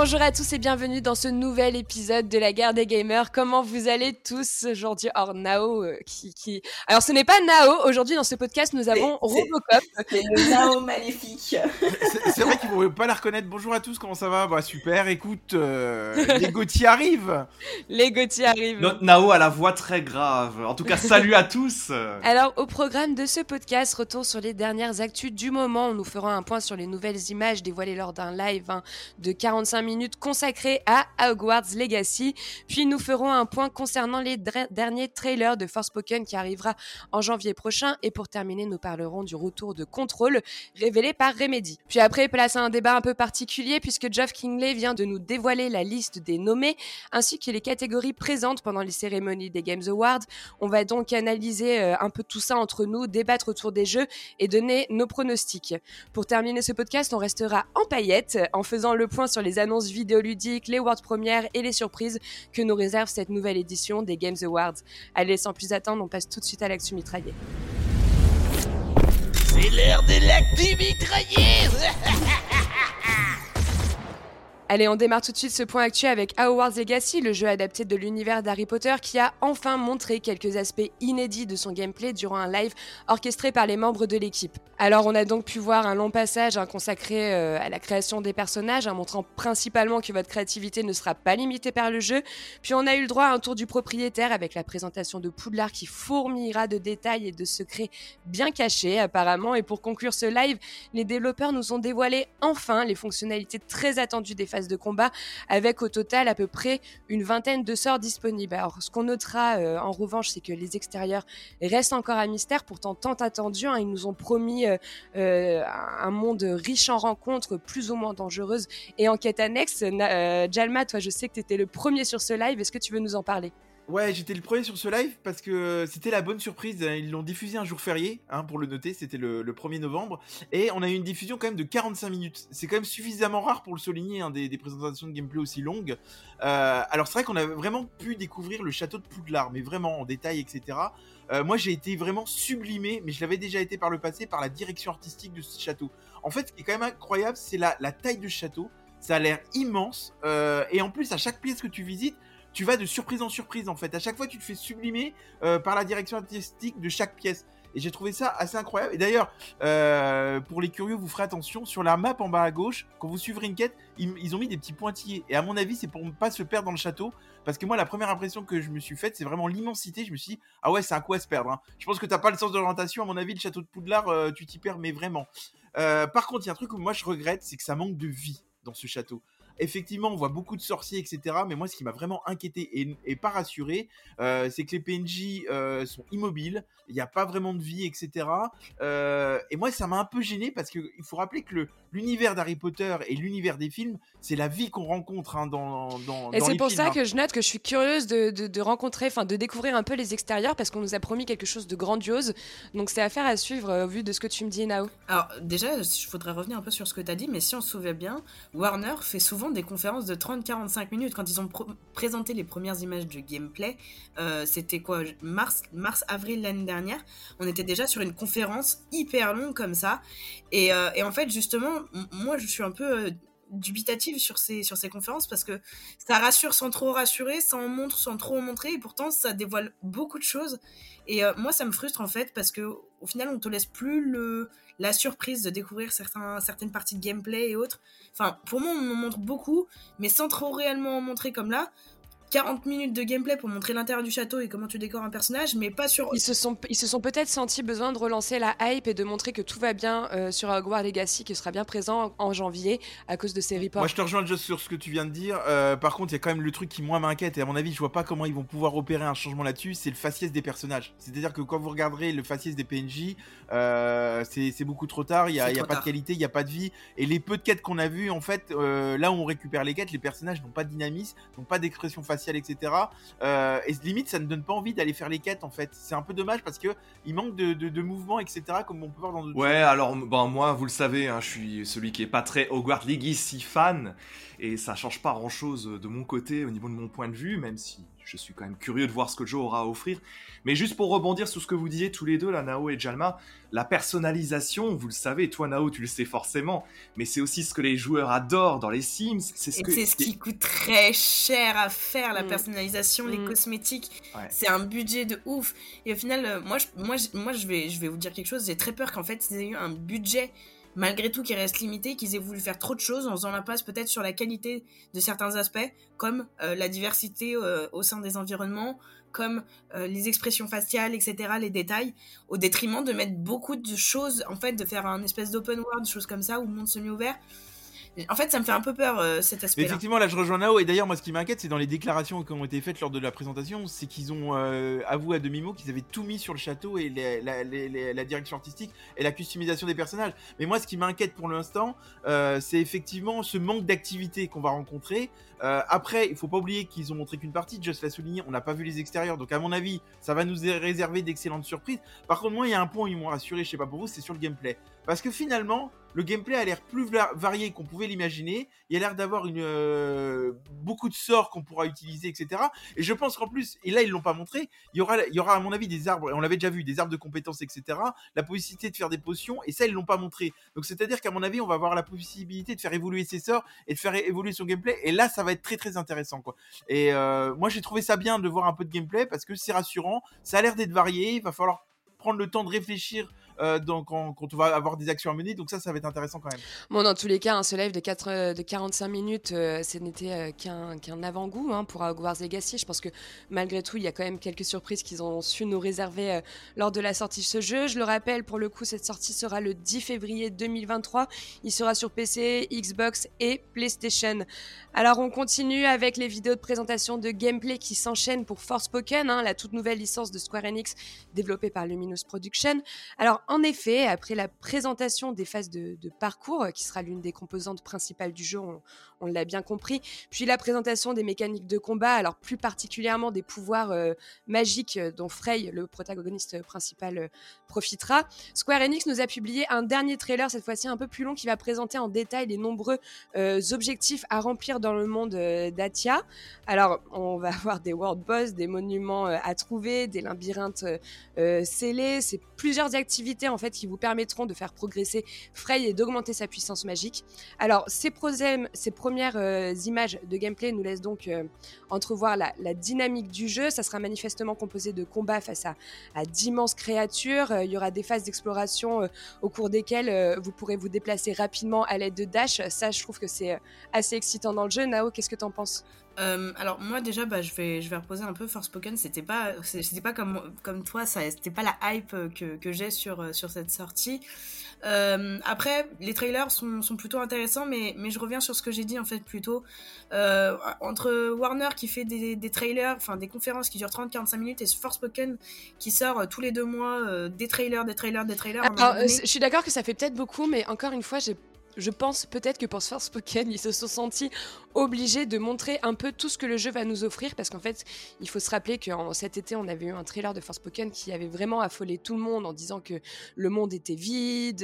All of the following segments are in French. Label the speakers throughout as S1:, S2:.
S1: Bonjour à tous et bienvenue dans ce nouvel épisode de la guerre des gamers. Comment vous allez tous aujourd'hui? Or Nao euh, qui, qui... Alors ce n'est pas Nao, aujourd'hui dans ce podcast nous avons Robocop.
S2: C'est le Nao maléfique.
S3: C'est vrai qu'ils ne pouvaient pas la reconnaître. Bonjour à tous, comment ça va? Bah super, écoute, euh, les Gauthier arrivent
S1: Les Gauthier arrivent.
S4: Notre Nao a la voix très grave. En tout cas, salut à tous
S1: Alors au programme de ce podcast, retour sur les dernières actus du moment. Nous ferons un point sur les nouvelles images dévoilées lors d'un live hein, de 45 minutes consacrées à Hogwarts Legacy. Puis nous ferons un point concernant les derniers trailers de Forspoken qui arrivera en janvier prochain. Et pour terminer, nous parlerons du retour de Control révélé par Remedy. Puis après, place à un débat un peu particulier puisque Geoff Kingley vient de nous dévoiler la liste des nommés ainsi que les catégories présentes pendant les cérémonies des Games Awards. On va donc analyser euh, un peu tout ça entre nous, débattre autour des jeux et donner nos pronostics. Pour terminer ce podcast, on restera en paillettes en faisant le point sur les annonces vidéoludiques, les world premières et les surprises que nous réserve cette nouvelle édition des Games Awards. Allez, sans plus attendre, on passe tout de suite à l'actu.
S5: C'est l'heure de l'actu mitraillée
S1: Allez, on démarre tout de suite ce point actuel avec Hogwarts Legacy, le jeu adapté de l'univers d'Harry Potter qui a enfin montré quelques aspects inédits de son gameplay durant un live orchestré par les membres de l'équipe. Alors, on a donc pu voir un long passage consacré euh, à la création des personnages, montrant principalement que votre créativité ne sera pas limitée par le jeu. Puis, on a eu le droit à un tour du propriétaire avec la présentation de Poudlard qui fourmillera de détails et de secrets bien cachés apparemment. Et pour conclure ce live, les développeurs nous ont dévoilé enfin les fonctionnalités très attendues des de combat, avec au total à peu près une vingtaine de sorts disponibles. Alors, ce qu'on notera euh, en revanche, c'est que les extérieurs restent encore un mystère, pourtant tant attendu. Hein. ils nous ont promis euh, euh, un monde riche en rencontres, plus ou moins dangereuses et en quête annexe. Jalma, toi, je sais que tu étais le premier sur ce live. Est-ce que tu veux nous en parler?
S3: Ouais, j'étais le premier sur ce live parce que c'était la bonne surprise. Ils l'ont diffusé un jour férié, hein, pour le noter, c'était le, 1er novembre. Et on a eu une diffusion quand même de 45 minutes. C'est quand même suffisamment rare pour le souligner, hein, des, présentations de gameplay aussi longues. Euh, alors c'est vrai qu'on a vraiment pu découvrir le château de Poudlard, mais vraiment en détail, etc. Euh, moi j'ai été vraiment sublimé, mais je l'avais déjà été par le passé, par la direction artistique de ce château. En fait, ce qui est quand même incroyable, c'est la, taille du château. Ça a l'air immense. Euh, et en plus, à chaque pièce que tu visites, tu vas de surprise en surprise en fait. À chaque fois, tu te fais sublimer euh, par la direction artistique de chaque pièce. Et j'ai trouvé ça assez incroyable. Et d'ailleurs, euh, pour les curieux, vous ferez attention, sur la map en bas à gauche, quand vous suivrez une quête, ils, ont mis des petits pointillés. Et à mon avis, c'est pour ne pas se perdre dans le château. Parce que moi, la première impression que je me suis faite, c'est vraiment l'immensité. Je me suis dit, ah ouais, c'est un coup à se perdre. Hein. Je pense que t'as pas le sens d'orientation. À mon avis, le château de Poudlard, euh, tu t'y perds, mais vraiment. par contre, il y a un truc que moi je regrette, c'est que ça manque de vie dans ce château. Effectivement, on voit beaucoup de sorciers, etc. Mais moi, ce qui m'a vraiment inquiété et, pas rassuré, euh, c'est que les PNJ euh, sont immobiles, il n'y a pas vraiment de vie, etc. Euh, et moi, ça m'a un peu gêné parce qu'il faut rappeler que l'univers d'Harry Potter et l'univers des films, c'est la vie qu'on rencontre hein, dans, dans,
S1: Et c'est pour ça
S3: hein.
S1: que je note que je suis curieuse de, rencontrer, enfin de découvrir un peu les extérieurs parce qu'on nous a promis quelque chose de grandiose. Donc c'est affaire à suivre au vu de ce que tu me dis, Nao.
S2: Alors déjà, il faudrait revenir un peu sur ce que tu as dit, mais si on se souvient bien, Warner fait souvent des conférences de 30-45 minutes. Quand ils ont présenté les premières images du gameplay, euh, c'était quoi Mars, mars avril l'année dernière. On était déjà sur une conférence hyper longue comme ça. Et, euh, en fait, justement, moi, je suis un peu euh, dubitative sur ces, sur ces conférences parce que ça rassure sans trop rassurer, ça en montre sans trop en montrer, et pourtant ça dévoile beaucoup de choses. Et moi, ça me frustre en fait parce que au final, on te laisse plus le, la surprise de découvrir certains, certaines parties de gameplay et autres. Enfin, pour moi, on en montre beaucoup, mais sans trop réellement en montrer comme là. 40 minutes de gameplay pour montrer l'intérieur du château et comment tu décores un personnage, mais pas sur.
S1: Ils se sont, ils se sont peut-être sentis besoin de relancer la hype et de montrer que tout va bien euh, sur Hogwarts Legacy, qui sera bien présent en janvier à cause de ces reports.
S3: Moi, je te rejoins juste sur ce que tu viens de dire. Euh, par contre, il y a quand même le truc qui moi m'inquiète et à mon avis, je vois pas comment ils vont pouvoir opérer un changement là-dessus. C'est le faciès des personnages. C'est-à-dire que quand vous regarderez le faciès des PNJ, euh, c'est beaucoup trop tard. Il y a, y a pas de qualité, il y a pas de vie. Et les peu de quêtes qu'on a vues, en fait, là où on récupère les quêtes, les personnages n'ont pas de dynamisme, n'ont pas d'expression faciale, etc. Euh, et limite, ça ne donne pas envie d'aller faire les quêtes en fait. C'est un peu dommage parce que il manque de, de, mouvements, etc. Comme on peut voir dans d'autres.
S4: Ouais, alors bon, moi, vous le savez, hein, je suis celui qui est pas très Hogwarts Legacy fan et ça change pas grand chose de mon côté au niveau de mon point de vue, même si je suis quand même curieux de voir ce que jeu aura à offrir. Mais juste pour rebondir sur ce que vous disiez tous les deux, là, Nao et Jalma, la personnalisation, vous le savez, toi Nao, tu le sais forcément, mais c'est aussi ce que les joueurs adorent dans les Sims.
S2: C'est ce, ce qui coûte très cher à faire, la
S1: Mm.
S2: personnalisation, les
S1: Mm.
S2: cosmétiques.
S4: Ouais.
S2: C'est un budget de ouf. Et au final, euh, moi, je, moi, je, moi je, vais, je vais vous dire quelque chose. J'ai très peur qu'en fait, ils aient eu un budget, malgré tout, qui reste limité, qu'ils aient voulu faire trop de choses en faisant place peut-être sur la qualité de certains aspects, comme euh, la diversité euh, au sein des environnements, comme euh, les expressions faciales, etc., les détails, au détriment de mettre beaucoup de choses, en fait, de faire un espèce d'open world, choses comme ça, ou monde semi-ouvert. En fait, ça me fait un peu peur, euh, cet
S3: Mais
S2: aspect-là.
S3: effectivement, là, je rejoins Nao. Et d'ailleurs, moi, ce qui m'inquiète, c'est dans les déclarations qui ont été faites lors de la présentation, c'est qu'ils ont euh, avoué à demi-mot qu'ils avaient tout mis sur le château et les- la, les- les- la direction artistique et la customisation des personnages. Mais moi, ce qui m'inquiète pour l'instant, euh, c'est effectivement ce manque d'activité qu'on va rencontrer. Après, il faut pas oublier qu'ils ont montré qu'une partie. Just l'a souligné, on n'a pas vu les extérieurs. Donc, à mon avis, ça va nous réserver d'excellentes surprises. Par contre, moi, il y a un point où ils m'ont rassuré, je sais pas pour vous, c'est sur le gameplay. Parce que finalement, le gameplay a l'air plus va- varié qu'on pouvait l'imaginer. Il a l'air d'avoir euh, beaucoup de sorts qu'on pourra utiliser, etc. Et je pense qu'en plus, et là ils l'ont pas montré, il y aura, il y aura à mon avis des arbres. Et on l'avait déjà vu, des arbres de compétences, etc. La possibilité de faire des potions. Et ça ils l'ont pas montré. Donc c'est-à-dire qu'à mon avis, on va avoir la possibilité de faire évoluer ses sorts et de faire évoluer son gameplay. Et là, ça va être très très intéressant. Et euh, moi, j'ai trouvé ça bien de voir un peu de gameplay parce que c'est rassurant. Ça a l'air d'être varié. Il va falloir prendre le temps de réfléchir euh, dans- quand, quand on va avoir des actions à mener. Donc ça, ça va être intéressant quand même.
S1: Bon, dans tous les cas, hein, ce live de, 4, euh, de 45 minutes, euh, ce n'était euh, qu'un qu'un avant-goût hein, pour Hogwarts Legacy. Je pense que malgré tout, il y a quand même quelques surprises qu'ils ont su nous réserver euh, lors de la sortie de ce jeu. Je le rappelle, pour le coup, cette sortie sera le 10 février 2023. Il sera sur PC, Xbox et PlayStation. Alors, on continue avec les vidéos de présentation de gameplay qui s'enchaînent pour Forspoken, hein, la toute nouvelle licence de Square Enix développée par Luminous Production. Alors, en effet, après la présentation des phases de, parcours, euh, qui sera l'une des composantes principales du jeu, on, l'a bien compris, puis la présentation des mécaniques de combat, alors plus particulièrement des pouvoirs euh, magiques euh, dont Frey, le protagoniste principal, profitera, Square Enix nous a publié un dernier trailer, cette fois-ci un peu plus long, qui va présenter en détail les nombreux objectifs à remplir dans le monde d'Atia. Alors, on va avoir des world boss, des monuments à trouver, des labyrinthes scellés. C'est plusieurs activités en fait qui vous permettront de faire progresser Frey et d'augmenter sa puissance magique. Alors, ces, prosèmes- ces premières euh, images de gameplay nous laissent donc euh, entrevoir la, dynamique du jeu. Ça sera manifestement composé de combats face à, à d'immenses créatures. Euh, il y aura des phases d'exploration au cours desquelles vous pourrez vous déplacer rapidement à l'aide de dash. Ça, je trouve que c'est assez excitant dans le jeu. Nao, qu'est-ce que t'en penses?
S2: Euh, alors moi déjà bah, je vais je vais reposer un peu Forspoken. C'était pas c'était pas comme comme toi ça c'était pas la hype que, que j'ai sur euh, sur cette sortie. Euh, après les trailers sont, sont plutôt intéressants mais mais je reviens sur ce que j'ai dit en fait plutôt euh, entre Warner qui fait des, des trailers enfin des conférences qui durent 30-45 minutes et Forspoken qui sort euh, tous les deux mois euh, des trailers des trailers des trailers
S1: Alors, euh,
S2: donné-
S1: je suis d'accord que ça fait peut-être beaucoup, mais encore une fois, j'ai je pense peut-être que pour ce Forspoken, ils se sont sentis obligés de montrer un peu tout ce que le jeu va nous offrir, parce qu'en fait, il faut se rappeler que en- cet été, on avait eu un trailer de Forspoken qui avait vraiment affolé tout le monde en disant que le monde était vide,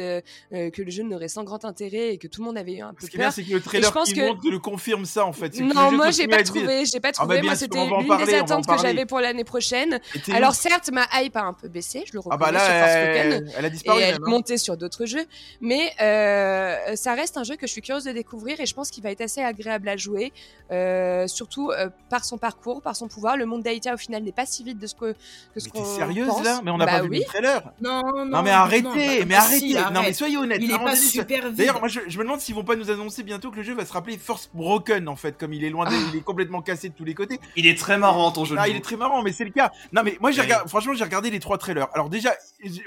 S1: euh, que le jeu n'aurait sans grand intérêt et que tout le monde avait eu un peu
S3: Ce qui est bien,
S1: peur.
S3: c'est que le trailer qui
S1: que-
S3: montre le confirme ça en fait.
S1: Non, moi j'ai pas trouvé, j'ai pas
S3: Ah bah,
S1: trouvé. moi c'était l'une
S3: parler,
S1: des attentes que j'avais pour l'année prochaine.
S3: Et
S1: Alors certes, ma hype a un peu baissé, je le reconnais
S3: Ah bah
S1: sur
S3: là,
S1: Forspoken
S3: elle, elle a
S1: et
S3: disparu.
S1: elle
S3: même, hein.
S1: sur d'autres jeux. Mais euh, ça reste un jeu que je suis curieuse de découvrir et je pense qu'il va être assez agréable à jouer, euh, surtout euh, par son parcours, par son pouvoir. Le monde d'Aïtia au final n'est pas si vite de ce que, que ce
S3: Mais t'es
S1: qu'on
S3: sérieuse
S1: pense.
S3: là? Mais on n'a
S1: Bah
S3: pas vu
S1: oui.
S3: le trailer.
S2: non non
S3: Non mais arrêtez,
S2: non,
S3: mais
S2: bah,
S3: arrêtez.
S2: si,
S3: Non mais soyez honnêtes.
S2: il est pas super vide
S3: D'ailleurs, moi je, je me demande s'ils vont pas nous annoncer bientôt que le jeu va se rappeler Force Broken en fait, comme il est loin, de-
S1: Ah.
S3: il est complètement cassé de tous les côtés.
S4: Il est très marrant ton jeu.
S3: Ah, il est très marrant, mais c'est le cas. Non, mais moi, j'ai franchement, j'ai regardé les trois trailers. Alors déjà,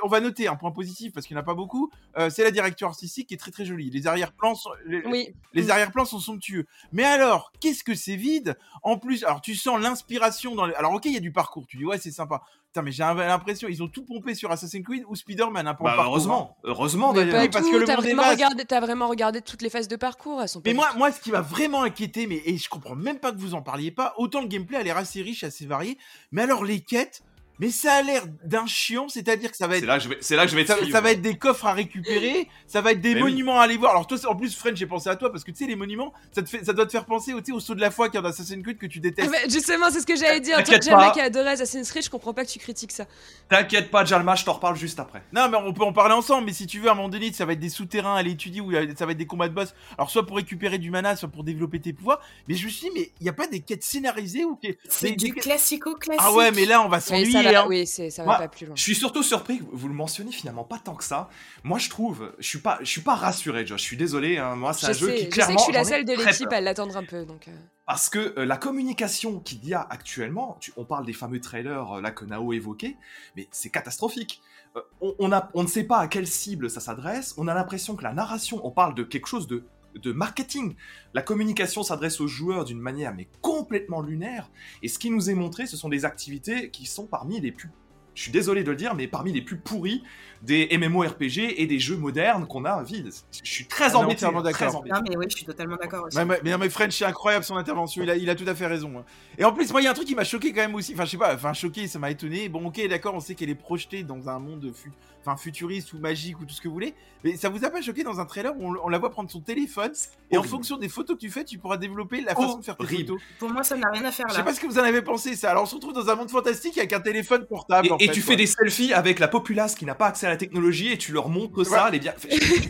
S3: on va noter un point positif parce qu'il n'y en a pas beaucoup. Euh, c'est la direction artistique qui est très très jolie. Les arrière-plans, sont, les,
S1: Oui.
S3: les
S1: Mm.
S3: arrière-plans sont somptueux. Mais alors, qu'est-ce que c'est vide? En plus, alors tu sens l'inspiration dans. Les... Alors ok, il y a du parcours. Tu dis ouais, c'est sympa. Putain, mais j'ai l'impression ils ont tout pompé sur Assassin's Creed ou Spider-Man. Hein, pour
S4: Bah, heureusement, heureusement d'ailleurs.
S3: parce
S1: tout,
S3: que le
S1: t'as vraiment,
S3: vaste.
S1: regardé, t'as vraiment regardé toutes les phases de parcours, elles sont
S3: Mais moi, moi, ce qui m'a vraiment inquiété, mais et je comprends même pas que vous en parliez pas, autant le gameplay a l'air assez riche, assez varié, mais alors les quêtes, mais ça a l'air d'un chiant, c'est-à-dire que ça va
S4: C'est
S3: être.
S4: là que je vais, c'est là que je vais te
S3: Ça,
S4: suivre.
S3: ça va être des coffres à récupérer, ça va être des
S4: Mais oui.
S3: monuments à aller voir. Alors toi, en plus, French, j'ai pensé à toi parce que tu sais, les monuments, ça, te fait, ça doit te faire penser au, tu sais, au saut de la foi qu'il y a dans Assassin's Creed que tu
S1: Ah,
S3: détestes.
S1: mais justement, c'est ce que j'allais dire. Toi,
S4: T'inquiète
S1: Jamla
S4: pas.
S1: qui a adoré Assassin's Creed, je comprends pas que tu critiques ça.
S4: T'inquiète pas, Jalma, je t'en reparle juste après.
S3: Non, mais on peut en parler ensemble. Mais si tu veux, à un moment donné, ça va être des souterrains à aller étudier ou ça va être des combats de boss. Alors soit pour récupérer du mana, soit pour développer tes pouvoirs. Mais je me suis dit, mais il y a pas des quêtes scénarisées ou
S2: C'est
S3: des-
S2: du
S3: des-
S2: classico-classique.
S3: Ah ouais, mais là, on va s'ennuyer.
S1: Va,
S3: hein.
S1: oui, ça va
S4: Moi,
S1: pas plus loin.
S4: Je suis surtout surpris que vous le mentionniez finalement pas tant que ça. Moi, je trouve, je suis pas, je suis pas rassuré, Josh. Je suis désolé. hein, moi, c'est un jeu
S1: sais,
S4: qui
S1: je sais
S4: clairement.
S1: que je suis la seule de l'équipe à l'attendre un peu. Donc, euh.
S4: Parce que euh, la communication qu'il y a actuellement, tu- on parle des fameux trailers euh, là que Nao évoquait, mais c'est catastrophique. On, on a, on ne sait pas à quelle cible ça s'adresse. On a l'impression que la narration, on parle de quelque chose de de marketing. La communication s'adresse aux joueurs d'une manière mais complètement lunaire. Et ce qui nous est montré, ce sont des activités qui sont parmi les plus je suis désolé de le dire, mais parmi les plus pourris des MMORPG et des jeux modernes qu'on a vie. Je suis très
S3: est
S4: embêté.
S3: d'accord.
S4: embêté.
S2: Non, mais oui, je suis totalement d'accord aussi.
S3: Ouais, mais, mais non, mais French, c'est incroyable son intervention. Il a, il a tout à fait raison. hein. Et en plus, moi, il y a un truc qui m'a choqué quand même aussi. Enfin, je sais pas. Enfin, choqué, ça m'a étonné. Bon, ok, d'accord, on sait qu'elle est projetée dans un monde fu- enfin, futuriste ou magique ou tout ce que vous voulez. Mais ça vous a pas choqué dans un trailer où on, on la voit prendre son téléphone et en fonction des photos que tu fais, tu pourras développer la façon de faire tes
S4: Horrible.
S3: photos.
S2: Pour moi, ça n'a rien à faire
S3: Je
S2: là.
S3: sais pas ce que vous en avez pensé ça. Alors, on se retrouve dans un monde fantastique avec un téléphone portable.
S4: Et,
S3: en
S4: et
S3: fait,
S4: tu
S3: quoi.
S4: fais des selfies avec la populace qui n'a pas accès à la technologie et tu leur montres ça, les bien.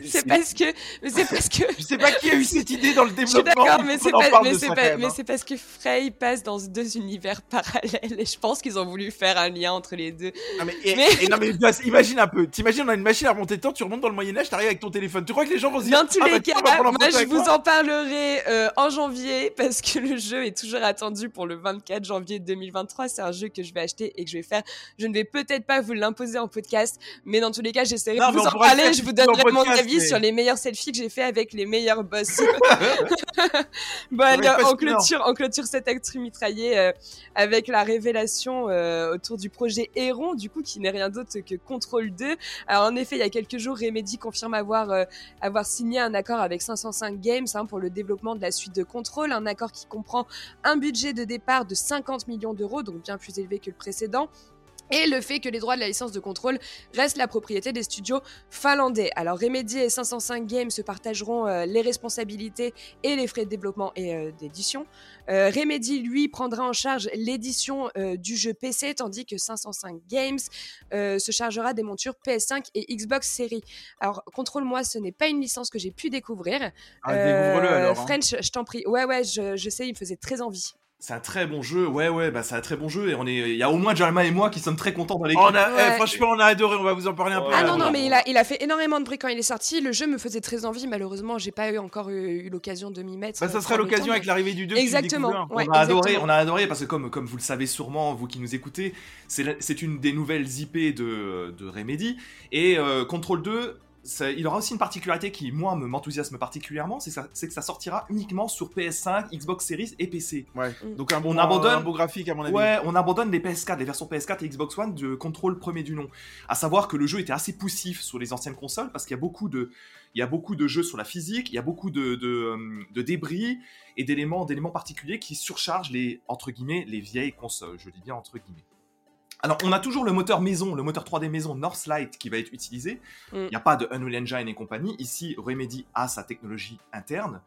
S1: c'est parce que, mais c'est parce que.
S3: Je sais pas qui a eu cette idée dans le
S1: Je suis
S3: développement.
S1: d'accord, mais c'est pas, mais
S3: de
S1: c'est
S3: hein.
S1: c'est parce que Frey passe dans deux univers parallèles et je pense qu'ils ont voulu faire un lien entre les deux.
S3: Non mais, et-
S1: Mais-
S3: et non mais imagine un peu. T'imagines on a une machine à remonter le temps, tu remontes dans le Moyen Âge, t'arrives avec ton téléphone. Tu crois que les gens vont se dire
S1: Dans tous
S3: ah, bah,
S1: les
S3: tiens,
S1: cas,
S3: en
S1: moi je vous en parlerai euh, en janvier parce que le jeu est toujours attendu pour le 24 janvier 2023. C'est un jeu que je vais acheter et que je vais faire. Je ne vais peut-être pas vous l'imposer en podcast, mais dans tous les cas, j'essaierai de vous en parler. Je vous donnerai mon
S3: podcast,
S1: avis
S3: mais-
S1: sur les meilleurs selfies que j'ai fait avec les meilleurs boss. bon,
S3: être
S1: on clôture, on clôture cette actu mitraillée euh, avec la révélation euh, autour du projet Héron, du coup, qui n'est rien d'autre que Control 2. Alors, en effet, il y a quelques jours, Remedy confirme avoir, euh, avoir signé un accord avec 505 Games hein, pour le développement de la suite de Control, un accord qui comprend un budget de départ de 50 millions d'euros, donc bien plus élevé que le précédent. Et le fait que les droits de la licence de contrôle restent la propriété des studios finlandais. Alors Remedy et 505 Games se partageront euh, les responsabilités et les frais de développement et euh, d'édition. Euh, Remedy, lui, prendra en charge l'édition du jeu PC, tandis que 505 Games se chargera des montures PS5 et Xbox Series. Alors, contrôle-moi, ce n'est pas une licence que j'ai pu découvrir.
S3: Ah, découvre-le alors. hein.
S1: French, je t'en prie. Ouais, ouais, je, je sais, il me faisait très envie.
S4: C'est un très bon jeu, ouais, ouais, bah c'est un très bon jeu et on est, il y a au moins Jalma et moi qui sommes très contents dans l'équipe.
S3: On a,
S1: Ouais.
S3: eh, franchement, on a adoré. On va vous en parler un peu.
S1: Ah non, non, mais il a, il a fait énormément de bruit quand il est sorti. Le jeu me faisait très envie. Malheureusement, j'ai pas eu encore eu, eu l'occasion de m'y mettre.
S3: Bah,
S1: euh,
S3: ça sera
S1: pour le
S3: l'occasion avec
S1: mais-
S3: l'arrivée du 2 que tu le
S1: Exactement. Ouais,
S4: on a adoré,
S1: exactement.
S4: on a adoré parce que comme, comme vous le savez sûrement, vous qui nous écoutez, c'est une des nouvelles IP de, de Remedy. Et euh, Control 2, ça- il aura aussi une particularité qui, moi, me- m'enthousiasme particulièrement, c'est que ça sortira uniquement sur PS5, Xbox Series et PC.
S3: Ouais.
S1: Mm.
S3: Donc un bon,
S4: On abandonne-
S3: un beau graphique à mon avis.
S4: Ouais, on abandonne les PS4, les versions PS4 et Xbox One de Control premier du nom. À savoir que le jeu était assez poussif sur les anciennes consoles parce qu'il y a beaucoup de, il y a beaucoup de jeux sur la physique, il y a beaucoup de, de, euh, de débris et d'éléments, d'éléments particuliers qui surchargent les, entre guillemets, les vieilles consoles. Je dis bien entre guillemets. Alors, on a toujours le moteur maison, le moteur 3D maison Northlight qui va être utilisé. Il
S1: Mm.
S4: n'y a pas de Unreal Engine et compagnie. Ici, Remedy a sa technologie interne.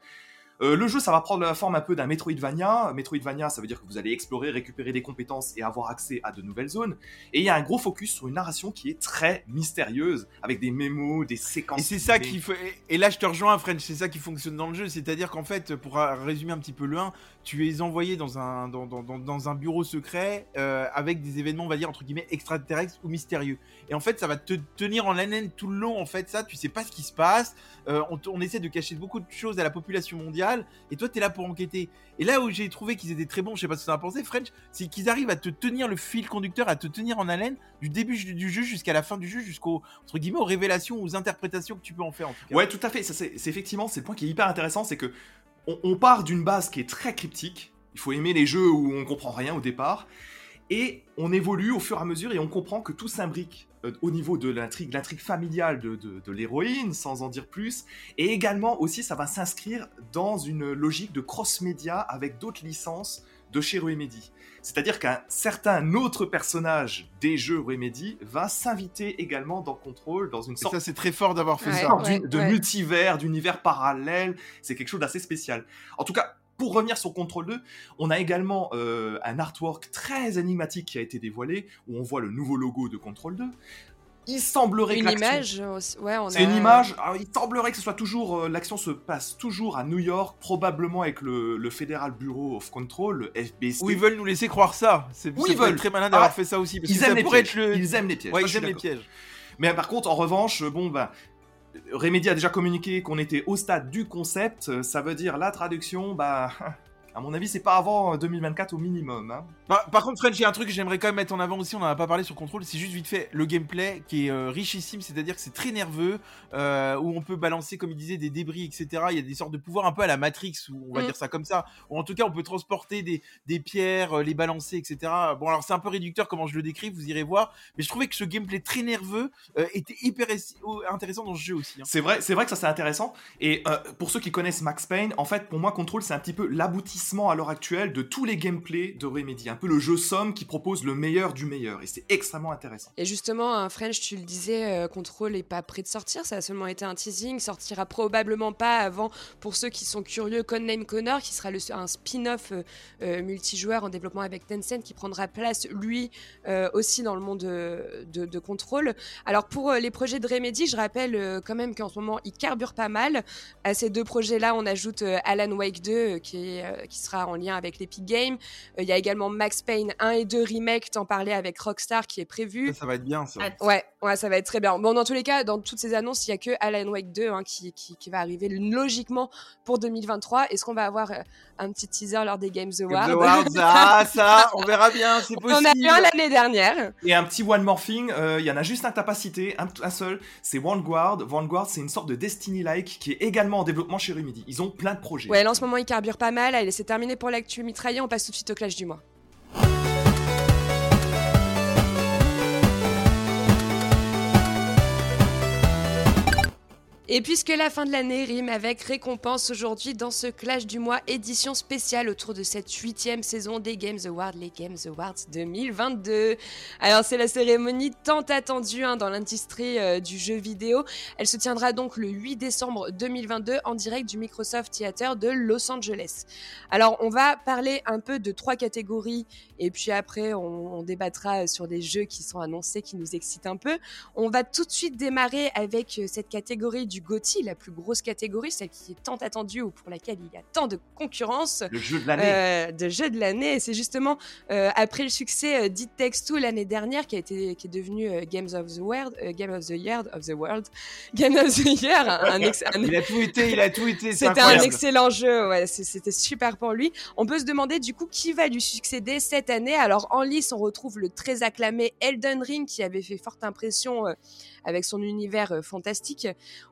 S4: Euh, le jeu, ça va prendre la forme un peu d'un Metroidvania. Metroidvania, ça veut dire que vous allez explorer, récupérer des compétences et avoir accès à de nouvelles zones. Et il y a un gros focus sur une narration qui est très mystérieuse, avec des mémos, des séquences.
S3: Et c'est ça qui fait. Et là, je te rejoins, French. C'est ça qui fonctionne dans le jeu. C'est-à-dire qu'en fait, pour résumer un petit peu le 1, tu es envoyé dans un, bureau secret euh, avec des événements, on va dire, entre guillemets, extraterrestres ou mystérieux. Et en fait, ça va te tenir en haleine tout le long. En fait, ça, tu sais pas ce qui se passe. Euh, on, essaie de cacher beaucoup de choses à la population mondiale. Et toi, tu es là pour enquêter. Et là où j'ai trouvé qu'ils étaient très bons, je sais pas ce que en as pensé, French, c'est qu'ils arrivent à te tenir le fil conducteur, à te tenir en haleine du début du jeu jusqu'à la fin du jeu, jusqu'aux entre guillemets aux révélations, aux interprétations que tu peux en faire. En tout.
S4: Ouais, tout à fait. Ça, c'est effectivement, c'est le point qui est hyper intéressant, c'est que on, part d'une base qui est très cryptique. Il faut aimer les jeux où on comprend rien au départ, et on évolue au fur et à mesure et on comprend que tout s'imbrique euh, au niveau de l'intrigue, familiale de, de- de l'héroïne, sans en dire plus, et également aussi ça va s'inscrire dans une logique de cross-média avec d'autres licences de chez Remedy. C'est-à-dire qu'un certain autre personnage des jeux Remedy va s'inviter également dans Control, dans une
S3: Et
S4: sorte
S3: ça, c'est très fort d'avoir fait
S1: Ouais.
S3: ça.
S1: ouais,
S4: de
S1: ouais.
S4: multivers, d'univers parallèle. C'est quelque chose d'assez spécial. En tout cas, pour revenir sur Control 2, on a également euh, un artwork très énigmatique qui a été dévoilé, où on voit le nouveau logo de Control 2. Il semblerait que
S1: Une
S4: l'action-
S1: image, aussi- ouais, on
S4: C'est
S1: a-
S4: une image. alors, il semblerait que ce soit toujours euh, l'action se passe toujours à New York, probablement avec le, le Federal Bureau of Control, le FBC.
S3: Où ils veulent nous laisser croire ça. C'est
S4: ils veulent.
S3: être très malin d'avoir
S4: Ah,
S3: fait ça aussi. Parce
S4: Ils
S3: que ça
S4: aiment les
S3: pourrait
S4: pièges.
S3: être le.
S4: Ils aiment les pièges.
S3: Ouais,
S4: Ça,
S3: ils aiment les pièges.
S4: Mais par contre, en revanche, bon ben, Remedy a déjà communiqué qu'on était au stade du concept. Ça veut dire la traduction, bah, à mon avis, c'est pas avant euh, 2024 au minimum. hein.
S3: Bah, par contre, French, il y a un truc que j'aimerais quand même mettre en avant aussi, on en a pas parlé sur Control, c'est juste vite fait le gameplay qui est euh, richissime, c'est-à-dire que c'est très nerveux, euh, où on peut balancer, comme il disait, des débris, etc. Il y a des sortes de pouvoirs un peu à la Matrix, ou on va
S1: Mm.
S3: dire ça comme ça, ou en tout cas on peut transporter des, des pierres, euh, les balancer, etc. Bon, alors c'est un peu réducteur comment je le décris, vous irez voir, mais je trouvais que ce gameplay très nerveux euh, était hyper oh, intéressant dans ce jeu aussi. hein.
S4: C'est vrai, c'est vrai que ça c'est intéressant. Et euh, pour ceux qui connaissent Max Payne, en fait, pour moi, Control, c'est un petit peu l'aboutissement à l'heure actuelle de tous les gameplays de Remedy. Un peu le jeu somme qui propose le meilleur du meilleur. Et c'est extrêmement intéressant.
S1: Et justement, un French, tu le disais, euh, Control est pas prêt de sortir, ça a seulement été un teasing, sortira probablement pas avant, pour ceux qui sont curieux, Codename Connor, qui sera le- un spin-off euh, euh, multijoueur en développement avec Tencent, qui prendra place, lui, euh, aussi dans le monde de, de, Control. Alors pour les projets de Remedy, je rappelle quand même qu'en ce moment, ils carburent pas mal. À ces deux projets-là, on ajoute Alan Wake 2, euh, qui, est, qui sera en lien avec l'Epic Game. Euh, Il y a également Max Payne 1 et 2 Remake, t'en parlais avec Rockstar, qui est prévu.
S3: Ça, ça va être bien ça.
S1: Ouais, ouais, ça va être très bien. Bon, dans tous les cas, dans toutes ces annonces, il y a que Alan Wake 2 hein, qui, qui, qui va arriver logiquement pour 2023. Est-ce qu'on va avoir euh, un petit teaser lors des Games Awards
S3: Games Awards, ah ça, on verra bien, c'est
S1: On en a
S3: possible.
S1: eu un l'année dernière.
S4: Et un petit one more thing, euh, il y en a juste un que t'as pas cité, un, un seul, c'est Vanguard. Vanguard, c'est une sorte de Destiny-like qui est également en développement chez Remedy. Ils ont plein de projets.
S1: Ouais, là en ce moment, il carbure pas mal. C'est terminé pour l'actu mitraillé. On passe tout de suite au clash du mois. Et puisque la fin de l'année rime avec récompense aujourd'hui dans ce clash du mois, édition spéciale autour de cette huitième saison des Games Awards, les Games Awards 2022. Alors c'est la cérémonie tant attendue hein, dans l'industrie euh, du jeu vidéo. Elle se tiendra donc le 8 décembre 2022 en direct du Microsoft Theater de Los Angeles. Alors on va parler un peu de trois catégories et puis après on, on débattra sur les jeux qui sont annoncés qui nous excitent un peu. On va tout de suite démarrer avec euh, cette catégorie du GOTY, la plus grosse catégorie, celle qui est tant attendue ou pour laquelle il y a tant de concurrence.
S4: Le jeu de l'année.
S1: Euh, de jeu de l'année. Et c'est justement euh, après le succès euh, d'It Takes Two l'année dernière qui a été qui est devenu Games of the World, Game of the Year of the World, Game of the Year, un, un ex- un-
S3: Il a tout été, il a tout été,
S1: c'était un excellent jeu, ouais, c'était super pour lui. On peut se demander du coup qui va lui succéder cette année. Alors en lice, on retrouve le très acclamé Elden Ring qui avait fait forte impression euh, avec son univers euh, fantastique.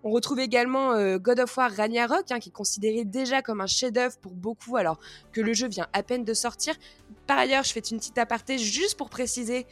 S1: On retrouve également euh, God of War Ragnarok hein, qui est considéré déjà comme un chef-d'œuvre pour beaucoup alors que le jeu vient à peine de sortir. Par ailleurs, je fais une petite aparté juste pour préciser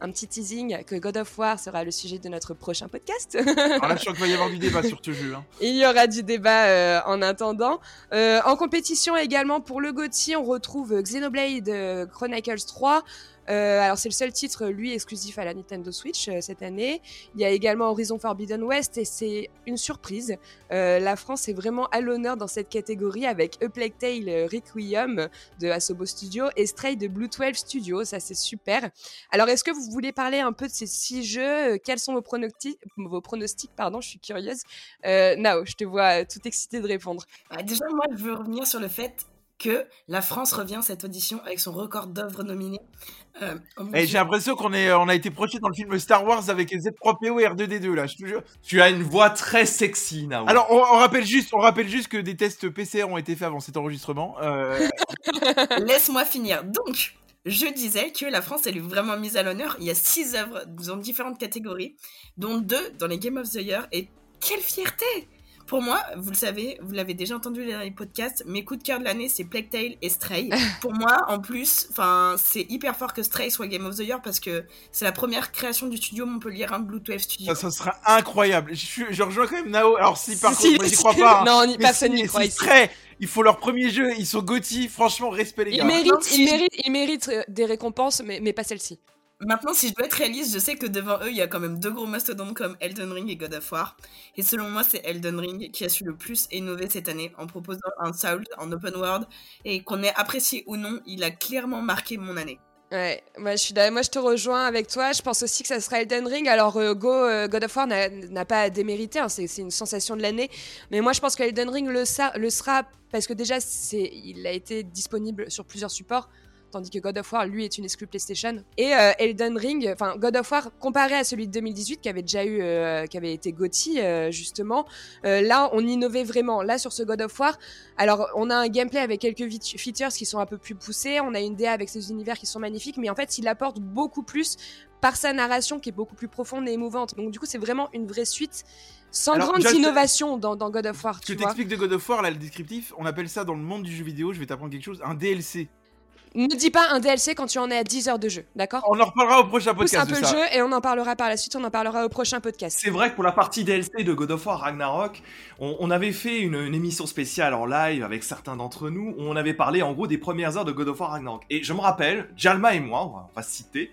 S1: un petit teasing que God of War sera le sujet de notre prochain podcast.
S3: Alors là, je sens qu'il va y avoir du débat sur ce jeu. hein.
S1: Il y aura du débat euh, en attendant. Euh, en compétition également pour le GOTY, on retrouve Xenoblade Chronicles 3. Euh, alors c'est le seul titre, lui, exclusif à la Nintendo Switch euh, cette année. Il y a également Horizon Forbidden West et c'est une surprise. Euh, la France est vraiment à l'honneur dans cette catégorie avec A Plague Tale euh, Requiem de Asobo Studio et Stray de Blue 12 Studio. Ça c'est super. Alors est-ce que vous voulez parler un peu de ces six jeux? Quels sont vos pronostics Vos pronostics, pardon, je suis curieuse. Euh, Nao, je te vois euh, tout excité de répondre.
S2: Ah, déjà, moi, je veux revenir sur le fait que la France revient cette audition avec son record d'œuvres nominées. Euh,
S3: Et j'ai l'impression qu'on est, on a été projeté dans le film Star Wars avec les Z3PO et R2D2 là, je te jure.
S4: Tu as une voix très sexy, Nao.
S3: Alors, on, on rappelle juste, on rappelle juste que des tests PCR ont été faits avant cet enregistrement. Euh,
S2: Laisse-moi finir. Donc, je disais que la France, elle est vraiment mise à l'honneur. Il y a six œuvres dans différentes catégories, dont deux dans les Game of the Year. Et quelle fierté Pour moi, vous le savez, vous l'avez déjà entendu dans les podcasts, mes coups de cœur de l'année, c'est Plague Tale et Stray. Pour moi, en plus, enfin, c'est hyper fort que Stray soit Game of the Year parce que c'est la première création du studio Montpellier, un Bluetooth Studio.
S3: Ça, ça sera incroyable. Je, rejoins quand même Nao. Alors si par
S1: Si,
S3: contre, moi j'y
S1: si.
S3: crois pas. hein.
S1: Non, personne n'y croit
S3: si. Stray, il faut leur premier jeu. Ils sont Gotti. Franchement, respect les gars.
S1: mérite,
S2: si
S1: il
S2: je-
S1: mérite, il mérite euh, des récompenses, mais, mais pas celle-ci.
S2: Maintenant, si je dois être réaliste, je sais que devant eux, il y a quand même deux gros mastodontes comme Elden Ring et God of War. Et selon moi, c'est Elden Ring qui a su le plus innover cette année en proposant un Souls en open world. Et qu'on ait apprécié ou non, il a clairement marqué mon année.
S1: Ouais, moi je, suis, moi je te rejoins avec toi. Je pense aussi que ça sera Elden Ring. Alors, euh, euh, God of War n'a pas à démériter, hein, c'est une sensation de l'année. Mais moi je pense que Elden Ring le, sera parce que déjà il a été disponible sur plusieurs supports. Tandis que God of War, lui, est une exclue PlayStation. Et euh, Elden Ring, enfin God of War, comparé à celui de 2018 qui avait déjà eu, euh, qui avait été GOTY, euh, justement, là on innovait vraiment. Là sur ce God of War, alors, on a un gameplay avec quelques features qui sont un peu plus poussés, on a une DA avec ses univers qui sont magnifiques, mais en fait, il apporte beaucoup plus par sa narration qui est beaucoup plus profonde et émouvante. Donc, du coup, c'est vraiment une vraie suite sans
S3: Alors,
S1: grande innovation dans, dans God of War, tu vois.
S3: t'explique de God of War, là, le descriptif, on appelle ça dans le monde du jeu vidéo, je vais t'apprendre quelque chose, un DLC.
S1: Ne dis pas un DLC quand tu en es à 10 heures de jeu, d'accord
S3: On en reparlera au prochain
S1: Pousse un
S3: podcast
S1: peu le jeu et on en parlera par la suite, on en parlera au prochain podcast.
S4: C'est vrai que pour la partie DLC de God of War Ragnarok, on, on avait fait une, une émission spéciale en live avec certains d'entre nous où on avait parlé en gros des premières heures de God of War Ragnarok. Et je me rappelle, Jalma et moi, on va, on va citer,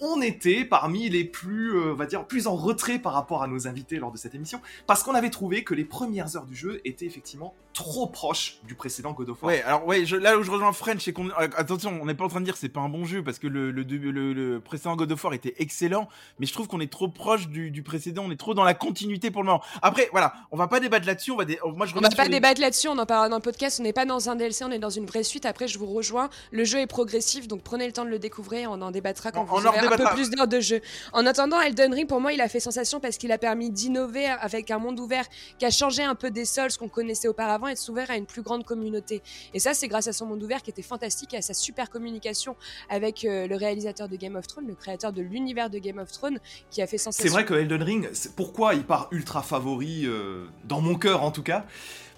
S4: on était parmi les plus, euh, on va dire, plus en retrait par rapport à nos invités lors de cette émission, parce qu'on avait trouvé que les premières heures du jeu étaient effectivement trop proches du précédent God of War.
S3: Ouais, alors ouais, je- là où je rejoins French, c'est qu'on euh, attention, on n'est pas en train de dire que c'est pas un bon jeu parce que le, le, début- le, le précédent God of War était excellent, mais je trouve qu'on est trop proche du, du précédent, on est trop dans la continuité pour le moment. Après, voilà, on va pas débattre là-dessus, on va dé- moi je
S1: On va pas
S3: les-
S1: débattre là-dessus, on en parlera dans le podcast. On n'est pas dans un DLC, on est dans une vraie suite. Après, je vous rejoins. Le jeu est progressif, donc prenez le temps de le découvrir. On en débattra quand
S3: On-
S1: vous
S3: en
S1: aurez un peu plus d'heures de jeu. En attendant, Elden Ring, pour moi, il a fait sensation parce qu'il a permis d'innover avec un monde ouvert qui a changé un peu des sols, ce qu'on connaissait auparavant, et de s'ouvrir à une plus grande communauté. Et ça, c'est grâce à son monde ouvert qui était fantastique et à sa super communication avec euh, le réalisateur de Game of Thrones, le créateur de l'univers de Game of Thrones, qui a fait sensation.
S4: C'est vrai que Elden Ring, pourquoi il part ultra favori, euh, dans mon cœur en tout cas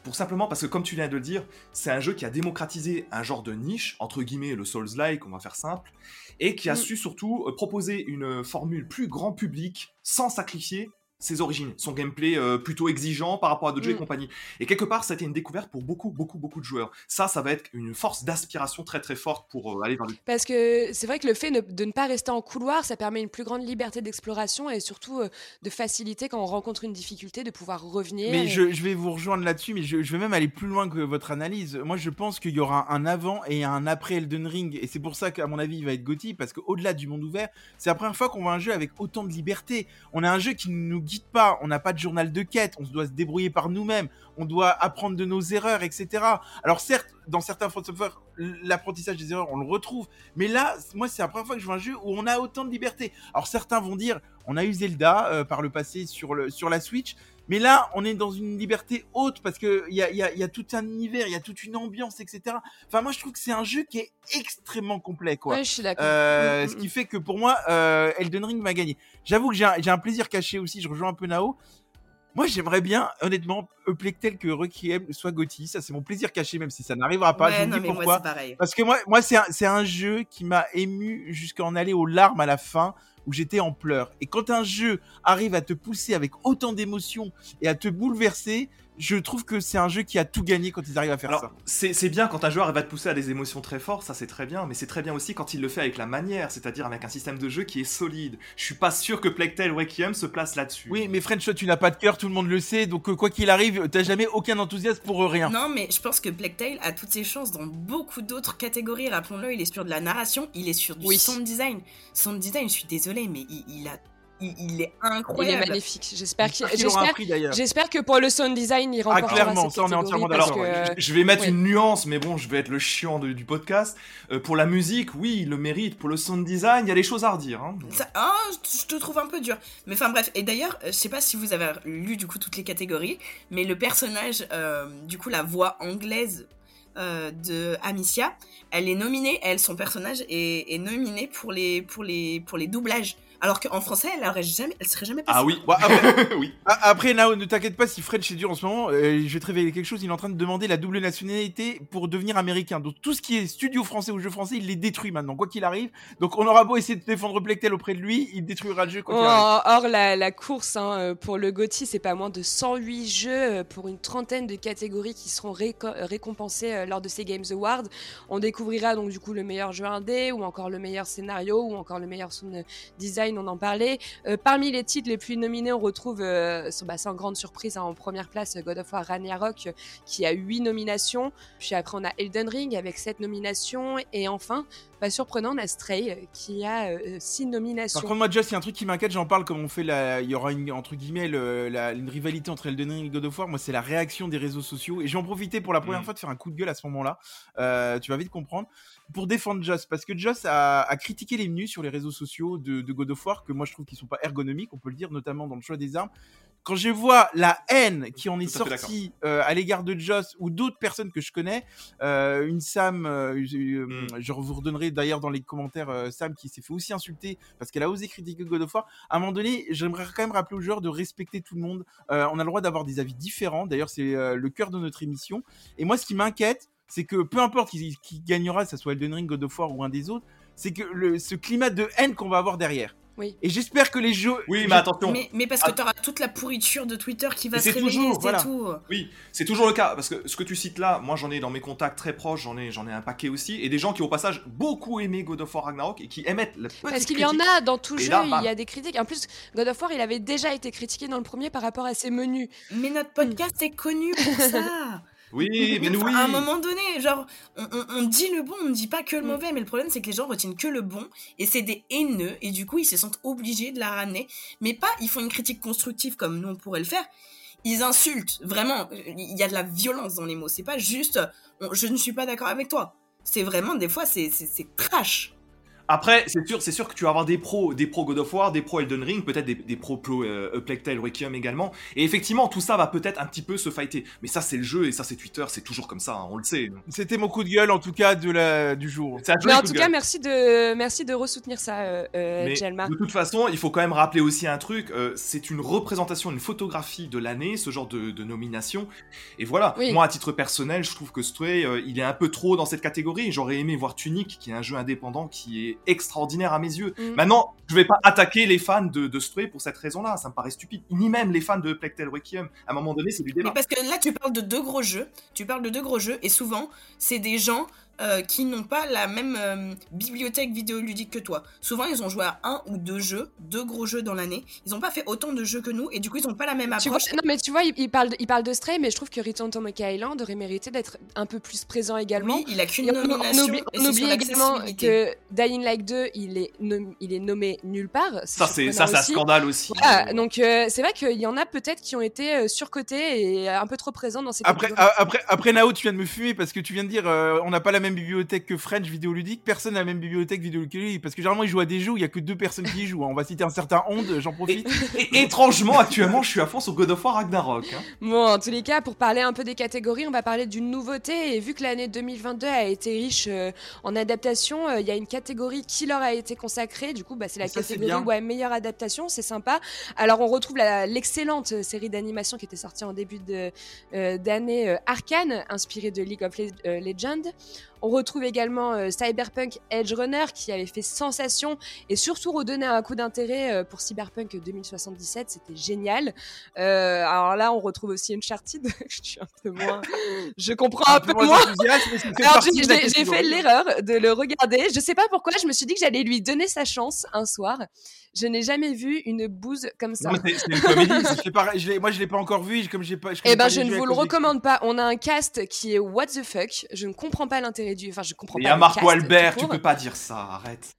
S4: pour simplement parce que comme tu viens de le dire, c'est un jeu qui a démocratisé un genre de niche, entre guillemets le Souls-like, on va faire simple, et qui a
S1: Mm.
S4: su surtout euh, proposer une formule plus grand public sans sacrifier ses origines, son gameplay euh, plutôt exigeant par rapport à d'autres jeux et
S1: Mm.
S4: compagnie. Et quelque part, ça a été une découverte pour beaucoup, beaucoup, beaucoup de joueurs. Ça, ça va être une force d'aspiration très, très forte pour euh, aller vers le
S1: Parce que c'est vrai que le fait ne- de ne pas rester en couloir, ça permet une plus grande liberté d'exploration et surtout euh, de facilité quand on rencontre une difficulté de pouvoir revenir.
S3: Mais
S1: et-
S3: je, je vais vous rejoindre là-dessus, mais je, je vais même aller plus loin que votre analyse. Moi, je pense qu'il y aura un avant et un après Elden Ring, et c'est pour ça qu'à mon avis, il va être Gotti, parce qu'au-delà du monde ouvert, c'est la première fois qu'on voit un jeu avec autant de liberté. On a un jeu qui nous on n'a pas de journal de quête, on doit se débrouiller par nous-mêmes, on doit apprendre de nos erreurs, etc. Alors certes, dans certains From Software, l'apprentissage des erreurs, on le retrouve, mais là, moi, c'est la première fois que je vois un jeu où on a autant de liberté. Alors certains vont dire, on a eu Zelda euh, par le passé sur la Switch, mais là, on est dans une liberté haute parce que il y a, y a- y a tout un univers, il y a toute une ambiance, etc. Enfin, moi, je trouve que c'est un jeu qui est extrêmement complet, quoi.
S1: Ouais, je suis d'accord.
S3: Euh,
S1: Mm,
S3: ce
S1: mm,
S3: qui fait que pour moi, euh, Elden Ring va gagner. J'avoue que j'ai un, j'ai un plaisir caché aussi. Je rejoins un peu Nao. Moi, j'aimerais bien, honnêtement, Plague tel que Requiem soit Gotti. Ça, c'est mon plaisir caché, même si ça n'arrivera pas. je
S2: ouais,
S3: vous
S2: non,
S3: dis
S2: moi,
S3: pourquoi.
S2: c'est pareil.
S3: Parce que moi, moi c'est un, c'est un jeu qui m'a ému jusqu'à en aller aux larmes à la fin, où j'étais en pleurs. Et quand un jeu arrive à te pousser avec autant d'émotions et à te bouleverser, je trouve que c'est un jeu qui a tout gagné quand ils arrivent à faire
S4: Alors,
S3: ça.
S4: c'est bien quand un joueur va te pousser à des émotions très fortes, ça c'est très bien, mais c'est très bien aussi quand il le fait avec la manière, c'est-à-dire avec un système de jeu qui est solide. Je suis pas sûr que Plague Tale Requiem se place là-dessus.
S3: Oui, mais French, tu n'as pas de cœur, tout le monde le sait, donc euh, quoi qu'il arrive, t'as jamais aucun enthousiasme pour euh, rien.
S2: Non, mais je pense que Plague Tale a toutes ses chances dans beaucoup d'autres catégories. Rappelons-le, il est sur de la narration, il est sur du
S1: Oui.
S2: sound design. Sound design, je suis désolée, mais il, il a, il, il est
S1: Il est
S2: incroyable.
S1: magnifique. J'espère qu'il- que pour le sound design, il
S3: Ah,
S1: remportera
S3: clairement,
S1: cette
S3: ça, on est entièrement
S1: que-
S4: je je vais mettre une nuance, mais bon, je vais être le chiant de- du podcast. Euh, pour la musique, oui, il le mérite. Pour le sound design, il y a des choses à redire. hein.
S2: Ça- ah, je je te trouve un peu dur. Mais enfin bref, et d'ailleurs, euh, je sais pas si vous avez lu du coup toutes les catégories, mais le personnage, euh, du coup la voix anglaise euh, de Amicia, elle est nominée, elle, son personnage est, est nominé pour les, pour, les, pour les doublages. Alors qu'en français, elle aurait jamais, elle serait jamais passée.
S4: Ah oui,
S3: après,
S4: oui.
S3: après, Nao, ne t'inquiète pas si French est dur en ce moment. euh, je vais te révéler quelque chose. Il est en train de demander la double nationalité pour devenir américain. Donc tout ce qui est studio français ou jeu français, il les détruit maintenant, quoi qu'il arrive. Donc on aura beau essayer de défendre Plectel auprès de lui, il détruira le jeu quoi qu'il arrive.
S1: Or, la, la course hein, euh, pour le GOTY, c'est pas moins de 108 jeux euh, pour une trentaine de catégories qui seront réco- récompensées lors de ces Games Awards. On découvrira donc du coup le meilleur jeu indé ou encore le meilleur scénario ou encore le meilleur sound design, on en parlait. Euh, parmi les titres les plus nominés, on retrouve euh, sans, bah, sans grande surprise hein, en première place God of War Ragnarok qui a 8 nominations. Puis après on a Elden Ring avec 7 nominations et enfin, pas surprenant, on a Stray euh, qui a 6 nominations.
S3: Par contre, moi, Just, il y a un truc qui m'inquiète, j'en parle comme on fait la. Il y aura une, entre guillemets le- la- une rivalité entre Elden Ring et God of War. Moi, c'est la réaction des réseaux sociaux. Et je vais en profiter pour la première
S4: Mm.
S3: fois de faire un coup de gueule à ce moment-là. Euh, tu vas vite comprendre. Pour défendre Just. Parce que Just a, a critiqué les menus sur les réseaux sociaux de, de God of War, que moi, je trouve qu'ils sont pas ergonomiques, on peut le dire, notamment dans le choix des armes. Quand je vois la haine qui en est sortie euh, à l'égard de Joss ou d'autres personnes que je connais, euh, une Sam, euh, euh,
S4: Mm.
S3: je vous redonnerai d'ailleurs dans les commentaires Sam qui s'est fait aussi insulter parce qu'elle a osé critiquer God of War. À un moment donné, j'aimerais quand même rappeler aux joueurs de respecter tout le monde. On a le droit d'avoir des avis différents. D'ailleurs, c'est le cœur de notre émission. Et moi, ce qui m'inquiète, c'est que peu importe qui, qui gagnera, que ce soit Elden Ring, God of War ou un des autres, c'est que le, ce climat de haine qu'on va avoir derrière.
S1: Oui.
S3: Et j'espère que les jeux.
S4: Oui, mais attention.
S2: Mais, mais parce que
S4: Ah.
S2: t'auras toute la pourriture de Twitter qui va se
S4: c'est
S2: réveiller,
S3: toujours,
S2: c'est
S3: voilà.
S2: tout.
S4: Oui, c'est toujours le cas parce que ce que tu cites là, moi j'en ai dans mes contacts très proches, j'en ai, j'en ai un paquet aussi, et des gens qui au passage beaucoup aimé God of War Ragnarok et qui émettent la petite
S1: Parce qu'il y en a dans tout
S4: Et
S1: jeu,
S4: là,
S1: il
S4: bam.
S1: y a des critiques. En plus, God of War, il avait déjà été critiqué dans le premier par rapport à ses menus.
S2: Mais notre podcast est connu pour ça.
S4: Oui, mais nous,
S2: Enfin,
S4: oui.
S2: À un moment donné, genre, on, on- on dit le bon, on ne dit pas que le
S1: Mm.
S2: mauvais, mais le problème c'est que les gens retiennent que le bon, et c'est des haineux, et du coup ils se sentent obligés de la ramener. Mais pas, ils font une critique constructive comme nous on pourrait le faire. Ils insultent, vraiment, il y a de la violence dans les mots. C'est pas juste, on- je ne suis pas d'accord avec toi. C'est vraiment, des fois, c'est trash.
S4: Après, c'est sûr, c'est sûr que tu vas avoir des pros, des pros God of War, des pros Elden Ring, peut-être des, des pros Plo- euh, Plague Tale, Requiem également. Et effectivement, tout ça va peut-être un petit peu se fighter. Mais ça, c'est le jeu et ça, c'est Twitter, c'est toujours comme ça, hein, on le sait.
S3: C'était mon coup de gueule en tout cas de la, du jour.
S1: Mais en tout cas,
S4: gueule.
S1: merci de, merci de ressoutenir ça, euh, euh,
S4: Mais
S1: Jelma.
S4: de toute façon, il faut quand même rappeler aussi un truc, euh, c'est une représentation, une photographie de l'année, ce genre de, de nomination. Et voilà,
S1: Oui.
S4: moi à titre personnel, je trouve que Stray, euh, il est un peu trop dans cette catégorie. J'aurais aimé voir Tunic, qui est un jeu indépendant qui est extraordinaire à mes yeux.
S1: Mm.
S4: Maintenant, je vais pas attaquer les fans de, de Stray pour cette raison-là, ça me paraît stupide. Ni même les fans de Plague Tale Requiem. À un moment donné, c'est du
S2: Mais
S4: débat.
S2: parce que là, tu parles de deux gros jeux. Tu parles de deux gros jeux, et souvent, c'est des gens euh, qui n'ont pas la même euh, bibliothèque vidéoludique que toi. Souvent, ils ont joué à un ou deux jeux, deux gros jeux dans l'année. Ils n'ont pas fait autant de jeux que nous, et du coup, ils n'ont pas la même
S1: Tu vois,
S2: approche.
S1: non, mais tu vois, il, il parle, de, il parle de Stray, mais je trouve que Return to Monkey Island aurait mérité d'être un peu plus présent également.
S2: Oui, il a qu'une
S1: on, on
S2: nomination.
S1: oublie, on oublie
S2: sur
S1: également que Dying Light 2, il est, nom- il est nommé nulle part.
S4: Ça, c'est ça, un scandale aussi.
S1: Voilà, donc euh, c'est vrai qu'il y en a peut-être qui ont été euh, surcotés et un peu trop présents dans ces
S3: Après, après, après Nao, tu viens de me fumer parce que tu viens de dire euh, on n'a pas la même bibliothèque que French vidéoludique. Personne n'a la même bibliothèque vidéoludique parce que généralement ils jouent à des jeux où il y a que deux personnes qui y jouent. hein. On va citer un certain Onde, j'en profite.
S4: Et étrangement, actuellement, je suis à fond sur God of War Ragnarok. hein.
S1: Bon, en tous les cas, pour parler un peu des catégories, on va parler d'une nouveauté. Et vu que l'année 2022 a été riche euh, en adaptation, euh, il y a une catégorie qui leur a été consacrée. Du coup, bah, c'est la
S3: ça,
S1: catégorie ouais, meilleure adaptation. C'est sympa. Alors, on retrouve l'excellente série d'animation qui était sortie en début euh, d'année euh, Arcane, inspirée de League of Le- euh, Legends. On retrouve également euh, Cyberpunk Edge Runner qui avait fait sensation et surtout redonné un coup d'intérêt euh, pour Cyberpunk 2077. C'était génial. Euh, alors là, on retrouve aussi Uncharted. je suis un peu moins. Je comprends un, peu
S3: moins
S1: moins. Alors, j'ai fait l'erreur de le regarder. Je sais pas pourquoi. Je me suis dit que j'allais lui donner sa chance un soir. Je n'ai jamais vu une bouse comme ça.
S3: C'est une comédie. je moi, je l'ai pas encore vu. Comme j'ai pas. je
S1: Eh ben,
S3: pas
S1: je ne vous le recommande pas. On a un cast qui est what the fuck. Je ne comprends pas l'intérêt du. Enfin, je comprends
S4: Il
S1: pas.
S4: y a
S1: le
S4: Marco Albert, tu peux pas dire ça, arrête.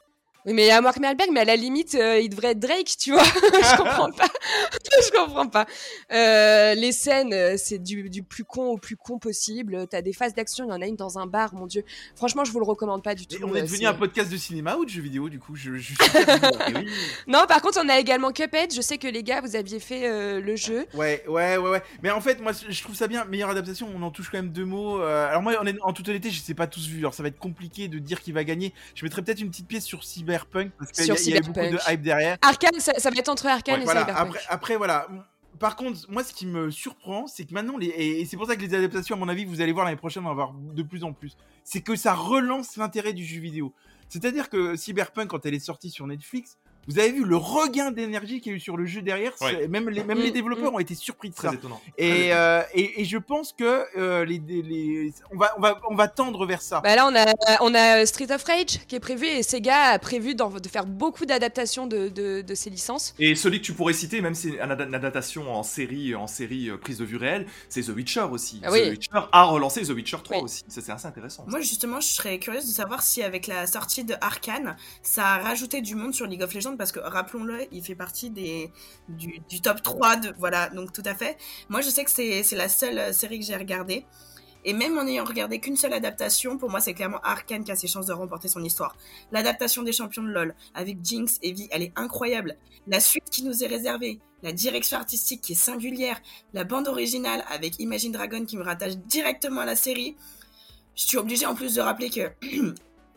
S1: Oui, mais a Mark Wahlberg, mais à la limite, euh, il devrait être Drake, tu vois. je comprends pas. je comprends pas. Euh, les scènes, euh, c'est du, du plus con au plus con possible. T'as des phases d'action, il y en a une dans un bar, mon dieu. Franchement, je vous le recommande pas du tout.
S3: Et on est devenu un podcast de cinéma ou de jeux vidéo du coup je, je
S4: oui.
S1: Non, par contre, on a également Cuphead. Je sais que les gars, vous aviez fait euh, le jeu.
S3: Ouais, ouais, ouais, ouais. Mais en fait, moi, je trouve ça bien. Meilleure adaptation, on en touche quand même deux mots. Alors moi, en, en toute honnêteté, je sais pas tous vu. Alors ça va être compliqué de dire qui va gagner. Je mettrais peut-être une petite pièce sur Cyber Cyberpunk parce qu'il y, a- il y a eu beaucoup de hype derrière.
S1: Arkane, ça, ça va être entre Arkane
S4: Ouais,
S1: et
S3: Voilà,
S1: Cyberpunk.
S3: après, après, voilà. Par contre, moi, ce qui me surprend, c'est que maintenant, les... et c'est pour ça que les adaptations, à mon avis, vous allez voir l'année prochaine, on va avoir de plus en plus, c'est que ça relance l'intérêt du jeu vidéo. C'est-à-dire que Cyberpunk, quand elle est sortie sur Netflix, vous avez vu le regain d'énergie qu'il y a eu sur le jeu derrière.
S4: Ouais.
S3: Même, les, même
S1: Mm,
S3: les développeurs ont été surpris de ça.
S4: Très étonnant.
S3: Et,
S4: étonnant.
S3: euh, et, et je pense que euh, les, les- on, va, on, va, on va tendre vers ça.
S1: Bah là, on a, on a Street of Rage qui est prévu et Sega a prévu de faire beaucoup d'adaptations de, de, de ses licences.
S4: Et celui que tu pourrais citer, même si c'est une ad- une adaptation en série, en série euh, prise de vue réelle, c'est The Witcher aussi.
S1: Ah oui.
S4: The Witcher a relancé The Witcher 3
S1: Oui.
S4: aussi. Ça, c'est assez intéressant.
S2: Moi, justement, je serais curieuse de savoir si, avec la sortie de Arkane, ça a rajouté du monde sur League of Legends, parce que, rappelons-le, il fait partie des, du, du top 3 de. Voilà, donc tout à fait. Moi, je sais que c'est la seule euh, série que j'ai regardée. Et même en ayant regardé qu'une seule adaptation, pour moi, c'est clairement Arkane qui a ses chances de remporter son histoire. L'adaptation des champions de LoL avec Jinx et Vi, elle est incroyable. La suite qui nous est réservée, la direction artistique qui est singulière, la bande originale avec Imagine Dragon qui me rattache directement à la série. Je suis obligée en plus de rappeler que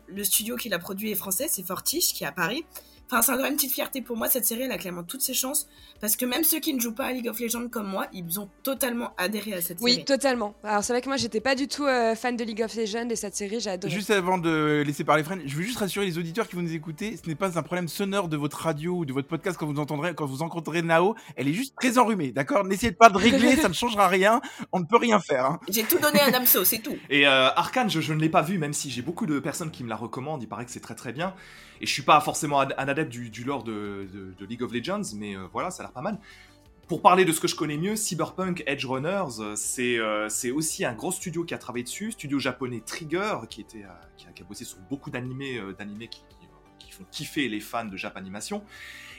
S2: le studio qui l'a produit est français, c'est Fortiche qui est à Paris. Enfin, c'est encore une petite fierté pour moi. Cette série, elle a clairement toutes ses chances. Parce que même ceux qui ne jouent pas à League of Legends comme moi, ils ont totalement adhéré à cette
S1: Oui,
S2: série.
S1: totalement. Alors c'est vrai que moi, j'étais pas du tout euh, fan de League of Legends et cette série, j'ai adoré.
S3: Juste avant de laisser parler Fred, je veux juste rassurer les auditeurs qui vont nous écouter, ce n'est pas un problème sonore de votre radio ou de votre podcast quand vous entendrez, quand vous rencontrez Nao, elle est juste très enrhumée, d'accord? N'essayez pas de régler, ça ne changera rien, on ne peut rien faire. hein.
S2: J'ai tout donné à Damso, c'est tout.
S4: Et euh, Arkane, je, je ne l'ai pas vu, même si j'ai beaucoup de personnes qui me la recommandent. Il paraît que c'est très très bien. Et je suis pas forcément un un adepte du, du lore de, de- de League of Legends, mais euh, voilà, ça a l'air pas mal. Pour parler de ce que je connais mieux, Cyberpunk Edge Runners, euh, c'est euh, c'est aussi un gros studio qui a travaillé dessus, studio japonais Trigger, qui, était, euh, qui, a, qui a bossé sur beaucoup d'animés euh, qui, qui, qui font kiffer les fans de Japanimation.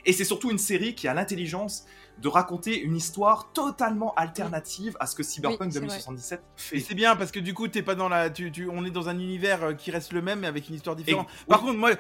S4: Et c'est surtout une série qui a l'intelligence de raconter une histoire totalement alternative à ce que Cyberpunk
S1: Oui, c'est vrai.
S4: 2077 fait.
S3: Et c'est bien parce que du coup, t'es pas dans la, tu, tu- on est dans un univers qui reste le même mais avec une histoire différente.
S4: Et-
S3: Par
S4: oui.
S3: contre, moi,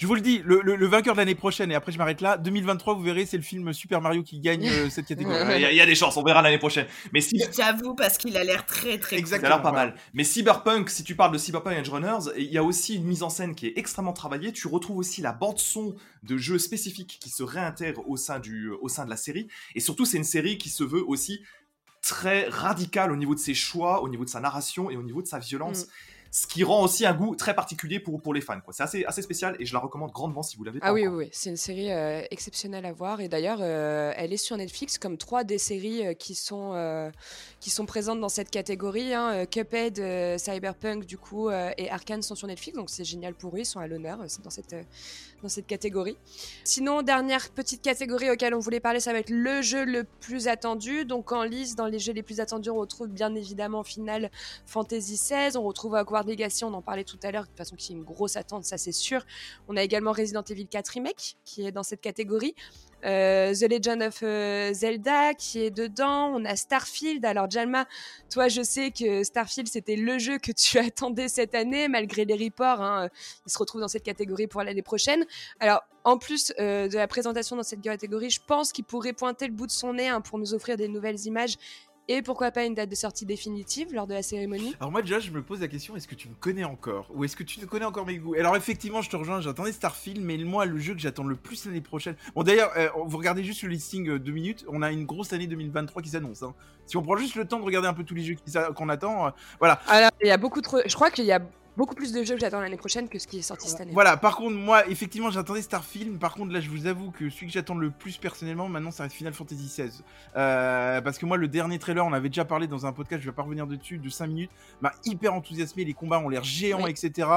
S3: je vous le dis, le, le- le vainqueur de l'année prochaine, et après je m'arrête là, 2023, vous verrez, c'est le film Super Mario qui gagne euh, cette catégorie.
S4: Il y, a- il y a des chances, on verra l'année prochaine. Mais si,
S2: J'avoue, parce qu'il a l'air très très cool.
S4: ça a
S3: Exactement.
S4: l'air pas mal. Mais Cyberpunk, si tu parles de Cyberpunk Edge Runners, il y a aussi une mise en scène qui est extrêmement travaillée. Tu retrouves aussi la bande son de jeux spécifiques qui se réintègrent au sein du, au sein de la série. Et surtout, c'est une série qui se veut aussi très radicale au niveau de ses choix, au niveau de sa narration et au niveau de sa violence. Ce qui rend aussi un goût très particulier pour, pour les fans. quoi. C'est assez, assez spécial et je la recommande grandement si vous l'avez
S1: Ah oui, oui,
S4: encore.
S1: oui, c'est une série euh, exceptionnelle à voir. Et d'ailleurs, euh, elle est sur Netflix comme trois des séries euh, qui, sont, qui sont présentes dans cette catégorie. hein. Cuphead, Cyberpunk, du coup, et Arkane sont sur Netflix. Donc c'est génial pour eux, ils sont à l'honneur dans cette, dans cette catégorie. Sinon, dernière petite catégorie auquel on voulait parler, ça va être le jeu le plus attendu. Donc en liste, dans les jeux les plus attendus, on retrouve bien évidemment Final Fantasy XVI. On retrouve Hogwarts Legacy, on en parlait tout à l'heure, de toute façon, qui est une grosse attente, ça c'est sûr. On a également Resident Evil 4 Remake qui est dans cette catégorie. Euh, The Legend of euh, Zelda qui est dedans. On a Starfield. Alors Jalma, toi je sais que Starfield c'était le jeu que tu attendais cette année malgré les reports. hein, il se retrouve dans cette catégorie pour l'année prochaine. Alors en plus euh, de la présentation dans cette catégorie, je pense qu'il pourrait pointer le bout de son nez hein, pour nous offrir des nouvelles images et pourquoi pas une date de sortie définitive lors de la cérémonie.
S3: Alors moi déjà je me pose la question est-ce que tu me connais encore ou est-ce que tu ne connais encore mes goûts? Alors effectivement je te rejoins j'attendais Starfield mais moi le jeu que j'attends le plus l'année prochaine bon d'ailleurs euh, vous regardez juste le listing euh, deux minutes on a une grosse année 2023 qui s'annonce hein. si on prend juste le temps de regarder un peu tous les jeux qu'on attend euh, voilà
S1: Alors il y a beaucoup trop. Je crois qu'il y a beaucoup plus de jeux que j'attends l'année prochaine que ce qui est sorti cette année.
S3: Voilà, par contre, moi, effectivement, j'attendais Starfield. Par contre, là, je vous avoue que celui que j'attends le plus personnellement, maintenant, ça reste Final Fantasy XVI. Euh, parce que moi, le dernier trailer, on avait déjà parlé dans un podcast, je vais pas revenir dessus, de 5 minutes, m'a hyper enthousiasmé. Les combats ont l'air géants,
S1: Oui.
S3: etc.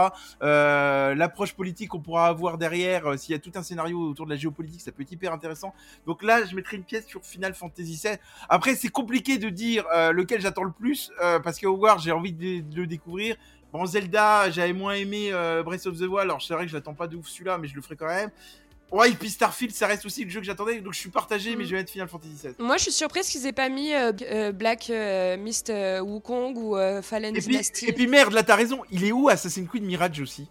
S3: Euh, L'approche politique qu'on pourra avoir derrière, euh, s'il y a tout un scénario autour de la géopolitique, ça peut être hyper intéressant. Donc là, je mettrai une pièce sur Final Fantasy XVI. Après, c'est compliqué de dire lequel j'attends le plus, parce que Hogwarts, j'ai envie de, de le découvrir. Bon, Zelda, j'avais moins aimé euh, Breath of the Wild, alors c'est vrai que je l'attends pas de ouf celui-là, mais je le ferai quand même. Ouais, et puis Starfield, ça reste aussi le jeu que j'attendais, donc je suis partagé,
S1: Mm.
S3: mais je vais mettre Final Fantasy XVI.
S1: Moi, je suis surprise qu'ils aient pas mis euh, euh, Black euh, Mist Wukong ou Fallen
S3: Et puis,
S1: Dynasty.
S3: et puis merde, là t'as raison, il est où Assassin's Creed Mirage aussi?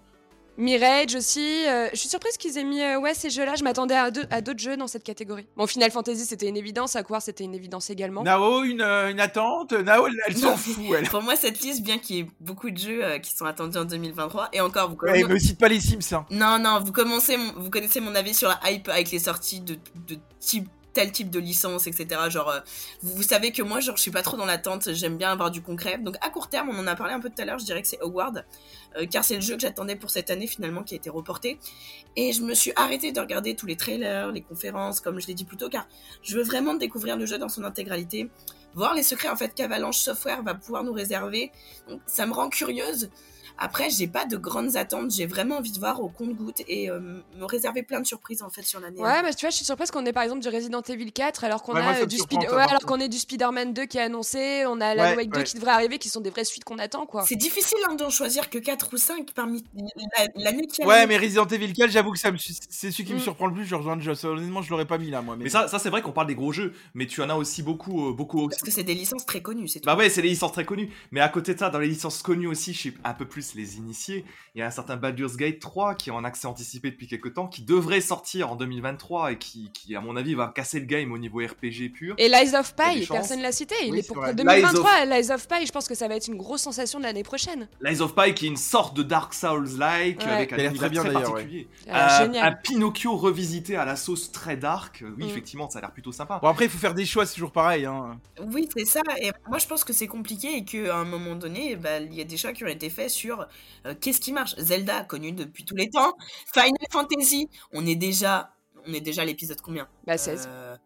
S1: Mirage aussi. euh, je suis surprise qu'ils aient mis euh, ouais, ces jeux-là. Je m'attendais à deux- à d'autres jeux dans cette catégorie. Bon, Final Fantasy, c'était une évidence. Aquar, c'était une évidence également.
S3: Nao, une, euh, une attente. Nao, elle, elle s'en
S2: Non.
S3: fout, elle.
S2: Pour moi, cette liste, bien qu'il y ait beaucoup de jeux euh, qui sont attendus en 2023, et encore, vous
S3: Ouais,
S2: commencez...
S3: me cite pas les Sims, hein.
S2: Non, non, vous, commencez mon- vous connaissez mon avis sur la hype avec les sorties de, de type tel type de licence, etc. Genre, euh, vous, vous savez que moi, genre, je suis pas trop dans l'attente, j'aime bien avoir du concret. Donc, à court terme, on en a parlé un peu tout à l'heure, je dirais que c'est Hogwarts, euh, car c'est le jeu que j'attendais pour cette année, finalement, qui a été reporté. Et je me suis arrêtée de regarder tous les trailers, les conférences, comme je l'ai dit plus tôt, car je veux vraiment découvrir le jeu dans son intégralité, voir les secrets, en fait, qu'Avalanche Software va pouvoir nous réserver. Ça me rend curieuse. Après, j'ai pas de grandes attentes. J'ai vraiment envie de voir au compte-goutte et euh, me réserver plein de surprises en fait sur l'année.
S1: Ouais, mais tu vois, je suis surprise qu'on ait par exemple du Resident Evil 4 alors qu'on
S3: Ouais,
S1: a euh, du Speed- ouais, alors qu'on est du Spider-Man 2 qui est annoncé, on a la
S3: Ouais,
S1: Wake 2
S3: ouais.
S1: qui devrait arriver, qui sont des vraies suites qu'on attend quoi.
S2: C'est difficile hein, d'en choisir que 4 ou 5 parmi la- l'année qui
S3: Ouais,
S2: arrive.
S3: mais Resident Evil 4, j'avoue que ça me su- c'est celui qui me
S1: Mm.
S3: surprend le plus. Je rejoins Joss. Honnêtement, je l'aurais pas mis là, moi. Mais,
S4: Mais ça, ça c'est vrai qu'on parle des gros jeux, mais tu en as aussi beaucoup, euh, beaucoup.
S2: Parce que c'est des licences très connues, c'est tout.
S4: Bah ouais, c'est les licences très connues. Mais à côté de ça, dans les licences connues aussi, je suis un peu plus les initiés. Il y a un certain Baldur's Gate 3 qui est en accès anticipé depuis quelques temps, qui devrait sortir en 2023 et qui, qui, à mon avis, va casser le game au niveau RPG pur.
S1: Et Lies of
S4: Il y a
S1: Pi,
S4: des chances.
S1: personne l'a cité, il
S3: Oui,
S1: est pour
S3: vrai.
S1: 2023. Lies of Pi, je pense que ça va être une grosse sensation de l'année prochaine.
S4: Lies of Pi qui est une sorte de Dark Souls-like
S1: Ouais.
S4: avec un univers
S3: très bien,
S4: très particulier.
S1: Ah,
S4: Euh,
S1: génial.
S4: un Pinocchio revisité à la sauce très dark. Oui,
S1: Mm.
S4: effectivement, ça a l'air plutôt sympa.
S3: Bon, après, il faut faire des choix, c'est toujours pareil. Hein.
S2: Oui, c'est ça. Et moi, je pense que c'est compliqué et qu'à un moment donné, bah, il y a des choix qui ont été faits sur euh, qu'est-ce qui marche. Zelda, connu depuis tous les temps. Final Fantasy, on est déjà, on est déjà à l'épisode combien?
S1: Bah 16.
S2: Euh,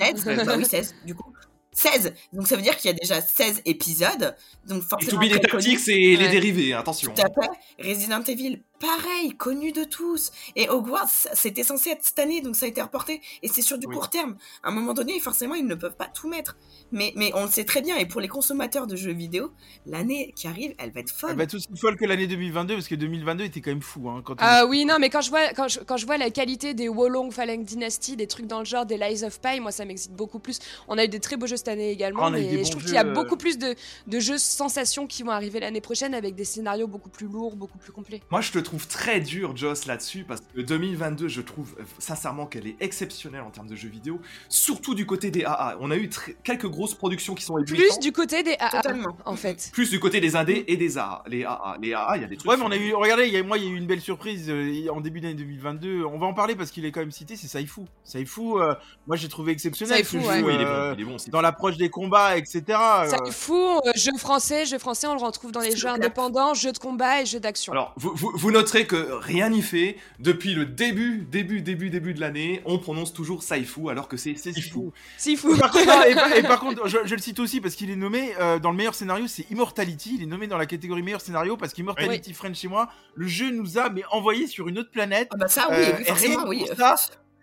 S2: 16 Bah oui, 16, du coup. 16 Donc ça veut dire qu'il y a déjà 16 épisodes. Donc
S4: Et
S2: forcément.
S4: tout les tactiques, c'est les dérivés, attention.
S2: Tout à fait. Resident Evil, pareil, connu de tous. Et Hogwarts, c'était censé être cette année, donc ça a été reporté. Et c'est sur du
S4: Oui.
S2: court terme. À un moment donné, forcément, ils ne peuvent pas tout mettre. Mais, mais on le sait très bien. Et pour les consommateurs de jeux vidéo, l'année qui arrive, elle va être folle.
S3: Elle va être aussi folle que l'année 2022, parce que 2022 était quand même fou. Hein, quand on-
S1: Ah oui, non, mais quand je vois, quand je, quand je vois la qualité des Wolong Phalanx Dynasty, des trucs dans le genre, des Lies of Pi, moi ça m'excite beaucoup plus. On a eu des très beaux jeux cette année également,
S3: Ah, des
S1: je trouve qu'il y a
S3: euh.
S1: beaucoup plus de, de jeux sensations qui vont arriver l'année prochaine avec des scénarios beaucoup plus lourds, beaucoup plus complets.
S4: Moi, je te trouve très dur, Joss, là-dessus, parce que 2022, je trouve euh, sincèrement qu'elle est exceptionnelle en termes de jeux vidéo, surtout du côté des AA. On a eu quelques grosses productions qui sont
S1: Plus du côté des AA,
S2: Totalement.
S1: en fait.
S4: plus du côté des indés et des AA. Les AA, les AA, il y a des trucs.
S3: Ouais, mais on a eu, regardez, il y a, moi, il y a eu une belle surprise euh, en début d'année 2022. On va en parler parce qu'il est quand même cité, c'est Saifu. Saifu, euh, moi, j'ai trouvé exceptionnel
S1: Saifu, ouais.
S4: Oui, il est
S3: euh,
S4: bon, il est bon. c'est-
S3: dans l'approche des combats, etc. euh,
S1: Ça est fou, euh, jeu français, jeu français, on le retrouve dans les jeux indépendants, jeux de combat et jeux d'action.
S4: Alors, vous, vous- vous noterez que rien n'y fait. Depuis le début, début, début, début de l'année, on prononce toujours Saifu alors que c'est Sifu.
S3: fou.
S1: Si fou.
S3: Par contre, non, et, par- et par contre, je, je le cite aussi parce qu'il est nommé euh, dans le meilleur scénario, c'est Immortality. Il est nommé dans la catégorie meilleur scénario parce qu'Immortality Friend chez moi, le jeu nous a mais envoyé sur une autre planète.
S2: Ah bah ça, oui,
S3: Euh,
S2: oui, forcément, oui.
S3: ça,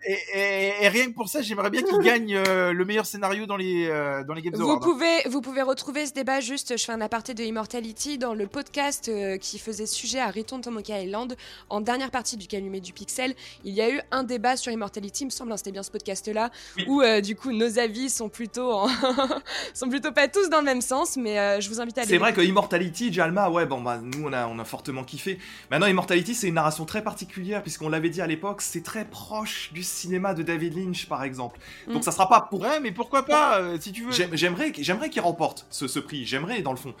S3: Et, et- et rien que pour ça, j'aimerais bien qu'il gagne euh, le meilleur scénario dans les euh, dans les Games
S1: Vous
S3: Awards.
S1: pouvez, vous pouvez retrouver ce débat juste, je fais un aparté de Immortality dans le podcast euh, qui faisait sujet à Return to Monkey Island. En dernière partie du Calumet du Pixel, il y a eu un débat sur Immortality, il me semble, hein, c'était bien ce podcast-là,
S4: Oui.
S1: où du coup nos avis sont plutôt, en- sont plutôt pas tous dans le même sens, mais je vous invite à aller
S4: C'est vrai que Immortality, Jalma, ouais, bon, bah, nous, on a, on a fortement kiffé. Maintenant, Immortality, c'est une narration très particulière, puisqu'on l'avait dit à l'époque, c'est très proche du cinéma de David Lynch, par exemple. Donc,
S1: Mm.
S4: ça sera pas pour.
S3: Ouais, mais pourquoi pas euh, si tu veux.
S4: J'aime- J'aimerais j'aimerais qu'il remporte ce, ce prix, j'aimerais, dans le fond.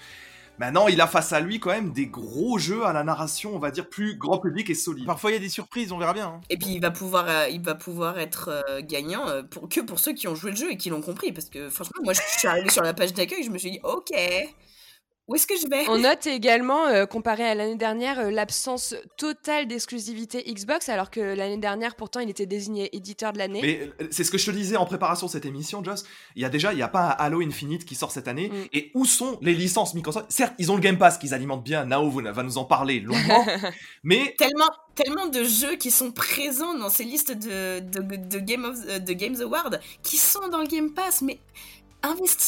S4: Maintenant, il a face à lui, quand même, des gros jeux à la narration, on va dire, plus grand public et solide.
S3: Parfois, il y a des surprises, on verra bien. hein.
S2: Et puis il va pouvoir, euh, il va pouvoir être euh, gagnant euh, pour, que pour ceux qui ont joué le jeu et qui l'ont compris. Parce que franchement, moi je suis arrivée sur la page d'accueil, je me suis dit, ok, où est-ce que je vais?
S1: On note également, euh, comparé à l'année dernière, euh, l'absence totale d'exclusivité Xbox, alors que l'année dernière, pourtant, il était désigné éditeur de l'année.
S4: Mais euh, c'est ce que je te disais en préparation de cette émission, Joss. Il y a déjà, il n'y a pas un Halo Infinite qui sort cette année.
S1: Mm.
S4: Et où sont les licences Microsoft? Certes, ils ont le Game Pass qu'ils alimentent bien. Nao va va nous en parler longuement. mais
S2: Tellement, tellement de jeux qui sont présents dans ces listes de, de, de, Game of, de Games Awards qui sont dans le Game Pass, mais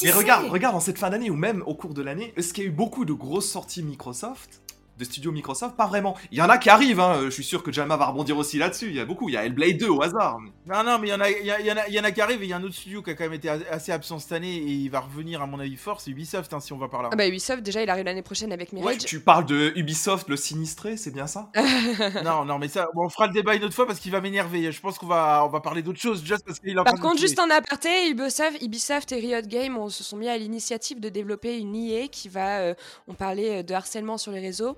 S4: Mais regarde, regarde en cette fin d'année ou même au cours de l'année, est-ce qu'il y a eu beaucoup de grosses sorties Microsoft de studios Microsoft Pas vraiment. Il y en a qui arrivent, hein. je suis sûr que Jalma va rebondir aussi là-dessus. Il y a beaucoup. Il y a Hellblade 2 au hasard.
S3: Non, non, mais il y en a, il y, a, y en a, y en a qui arrivent et il y a un autre studio qui a quand même été assez absent cette année et il va revenir à mon avis fort. C'est Ubisoft, hein, si on va par là.
S1: Ah bah Ubisoft, déjà, il arrive l'année prochaine avec Mirage.
S4: Ouais, tu parles de Ubisoft, le sinistré, c'est bien ça?
S3: Non, non, mais ça, bon, on fera le débat une autre fois parce qu'il va m'énerver. Je pense qu'on va, on va parler d'autre chose, juste parce qu'il
S1: Par contre, juste en aparté, Ubisoft, Ubisoft et Riot Games on, se sont mis à l'initiative de développer une IA qui va, euh, on parlait de harcèlement sur les réseaux,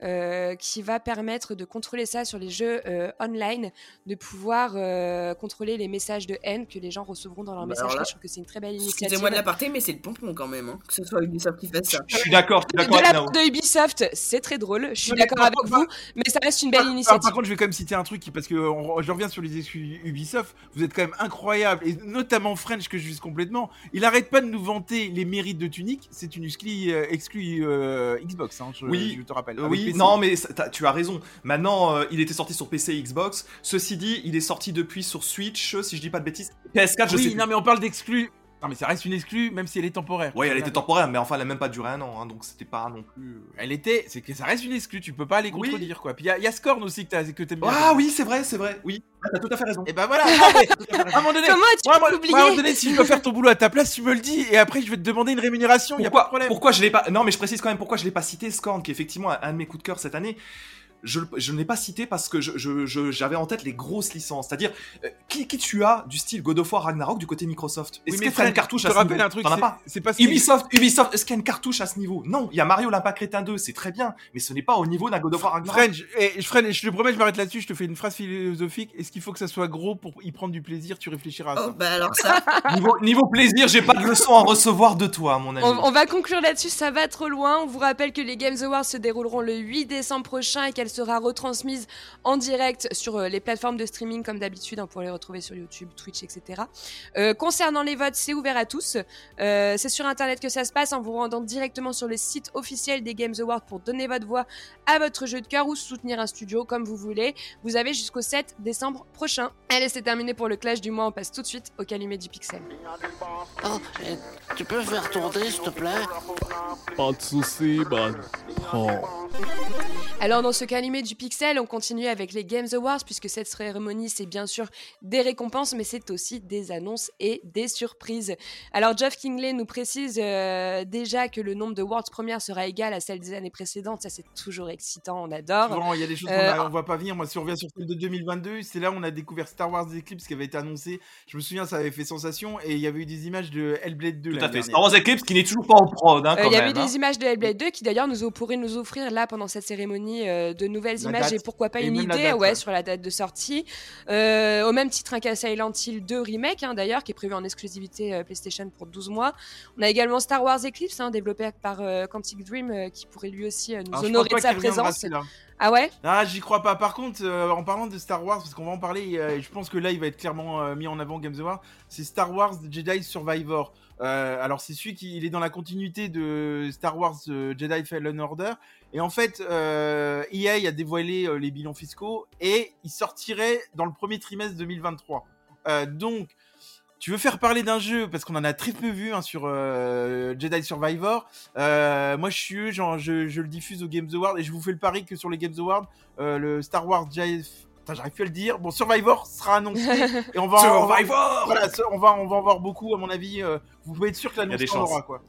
S1: qui va permettre de contrôler ça sur les jeux euh, online, de pouvoir euh, contrôler les messages de haine que les gens recevront dans leurs
S2: Bah,
S1: messages.
S2: alors là,
S1: je trouve que c'est une très belle initiative.
S2: Excusez-moi de l'aparté, mais c'est le pompon quand même, hein, que ce soit Ubisoft qui fasse ça.
S4: Je suis d'accord, je suis
S1: De
S4: d'accord avec
S1: la part de Ubisoft, c'est très drôle. Je suis d'accord avec vous, mais ça reste une belle
S3: Par-
S1: initiative.
S3: par contre, je vais quand même citer un truc qui- parce que on- je reviens sur les exclus Ubisoft. Vous êtes quand même incroyable et notamment French que je vise complètement. Il arrête pas de nous vanter les mérites de Tunic. C'est une exclue, euh, exclue, euh, Xbox. Hein, je,
S4: Oui,
S3: je te rappelle.
S4: Euh, oui, Non, mais tu as raison. Maintenant, euh, il était sorti sur PC et Xbox. Ceci dit, il est sorti depuis sur Switch, si je dis pas de bêtises. PS4, je sais
S3: Oui,
S4: plus.
S3: non, mais on parle d'exclus. Non, mais ça reste une exclue, même si elle est temporaire.
S4: Ouais, elle était temporaire, mais enfin, elle a même pas duré un an, hein, donc c'était pas non plus. euh.
S3: Elle était, c'est que ça reste une exclue. Tu peux pas les
S4: Oui.
S3: contredire quoi. Puis il y, a- il y a Scorn aussi que t'as- que t'aimes bien.
S4: Ah oui, c'est vrai, c'est vrai. Oui, Ah, t'as tout à fait raison.
S3: Et bah voilà. ah, à un moment donné.
S1: Comment tu
S3: Moi, moi,
S1: peux
S3: moi, à un moment donné, si je dois faire ton boulot à ta place, tu me le dis, et après je vais te demander une rémunération, y a pas de problème.
S4: pourquoi je l'ai pas Non, mais je précise quand même pourquoi je l'ai pas cité Scorn, qui est effectivement un, un de mes coups de cœur cette année. Je, je ne l'ai pas cité parce que j'avais en tête les grosses licences, c'est-à-dire euh, qui, qui tu as du style God of War Ragnarok du côté Microsoft? Est-ce
S3: Oui, mais
S4: tu as une cartouche
S3: je
S4: à
S3: te
S4: ce
S3: rappelle
S4: niveau?
S3: un truc,
S4: T'en as
S3: c'est-
S4: pas?
S3: c'est pas ce
S4: Ubisoft, Ubisoft, est-ce qu'il y a une cartouche à ce niveau? Non, il y a Mario l'Impact Crétin 2, c'est très bien, mais ce n'est pas au niveau d'un God of War Ragnarok.
S3: French, et Fred, je te promets, je m'arrête là-dessus, je te fais une phrase philosophique. Est-ce qu'il faut que ça soit gros pour y prendre du plaisir? Tu réfléchiras à
S2: Oh,
S3: ça.
S2: bah alors ça,
S4: Niveau, niveau plaisir, j'ai pas de leçon à recevoir de toi, mon ami.
S1: On, on va conclure là-dessus, ça va trop loin. On vous rappelle que les Games Awards se dérouleront le 8 décembre prochain et qu'elle sera retransmise en direct sur euh, les plateformes de streaming comme d'habitude hein, pour les retrouver sur YouTube, Twitch, etc. Euh, concernant les votes, c'est ouvert à tous. Euh, c'est sur Internet que ça se passe en vous rendant directement sur le site officiel des Games Awards pour donner votre voix à votre jeu de cœur ou soutenir un studio comme vous voulez. Vous avez jusqu'au 7 décembre prochain. Allez, c'est terminé pour le clash du mois. On passe tout de suite au calumet du pixel.
S5: Oh, et tu peux faire tourner, s'il te plaît?
S6: Pas de soucis, man. Prends.
S1: Alors dans ce calumet du pixel, on continue avec les Games Awards puisque cette cérémonie c'est bien sûr des récompenses mais c'est aussi des annonces et des surprises. Alors Geoff Kingley nous précise euh, déjà que le nombre de Worlds premières sera égal à celle des années précédentes, ça c'est toujours excitant, on adore.
S3: Souvent, il y a des choses
S1: Euh,
S3: qu'on on voit pas venir. Moi, si on revient sur celle de 2022, c'est là où on a découvert Star Wars Eclipse qui avait été annoncé. Je me souviens, ça avait fait sensation et il y avait eu des images de Hellblade 2.
S4: Tout à
S3: l'année
S4: fait.
S3: dernière.
S4: Star Wars Eclipse qui n'est toujours pas en prod, hein,
S1: Euh, Il y avait
S4: hein.
S1: des images de Hellblade 2 qui d'ailleurs nous pourraient nous offrir là pendant cette cérémonie euh, de nouvelles
S3: La
S1: images
S3: date.
S1: et pourquoi pas
S3: Et
S1: une idée
S3: date,
S1: ouais,
S3: ouais.
S1: sur la date de sortie. Euh, au même titre hein, qu'à Silent Hill 2 Remake hein, d'ailleurs qui est prévu en exclusivité euh, PlayStation pour 12 mois. On a également Star Wars Eclipse hein, développé par euh, Quantic Dream qui pourrait lui aussi nous
S3: Alors, je
S1: honorer de sa présence. Ah ouais?
S3: Ah, j'y crois pas. Par contre, euh, en parlant de Star Wars, parce qu'on va en parler, euh, je pense que là, il va être clairement euh, mis en avant Games Award. C'est Star Wars Jedi Survivor. Euh, alors, c'est celui qui il est dans la continuité de Star Wars euh, Jedi Fallen Order. Et en fait, euh, EA a dévoilé euh, les bilans fiscaux et il sortirait dans le premier trimestre 2023. Euh, donc, tu veux faire parler d'un jeu parce qu'on en a très peu vu hein, sur Jedi Survivor. Moi, je suis genre, je, le diffuse aux Games Awards et je vous fais le pari que sur les Games Awards, le Star Wars Jedi. J'arrive plus à le dire. Bon, Survivor sera annoncé et on va, on va,
S4: Survivor
S3: voilà, ce- on va, on va en voir beaucoup à mon avis. euh, vous pouvez être sûr que l'annonce
S4: des
S3: en
S4: chances.
S3: aura quoi.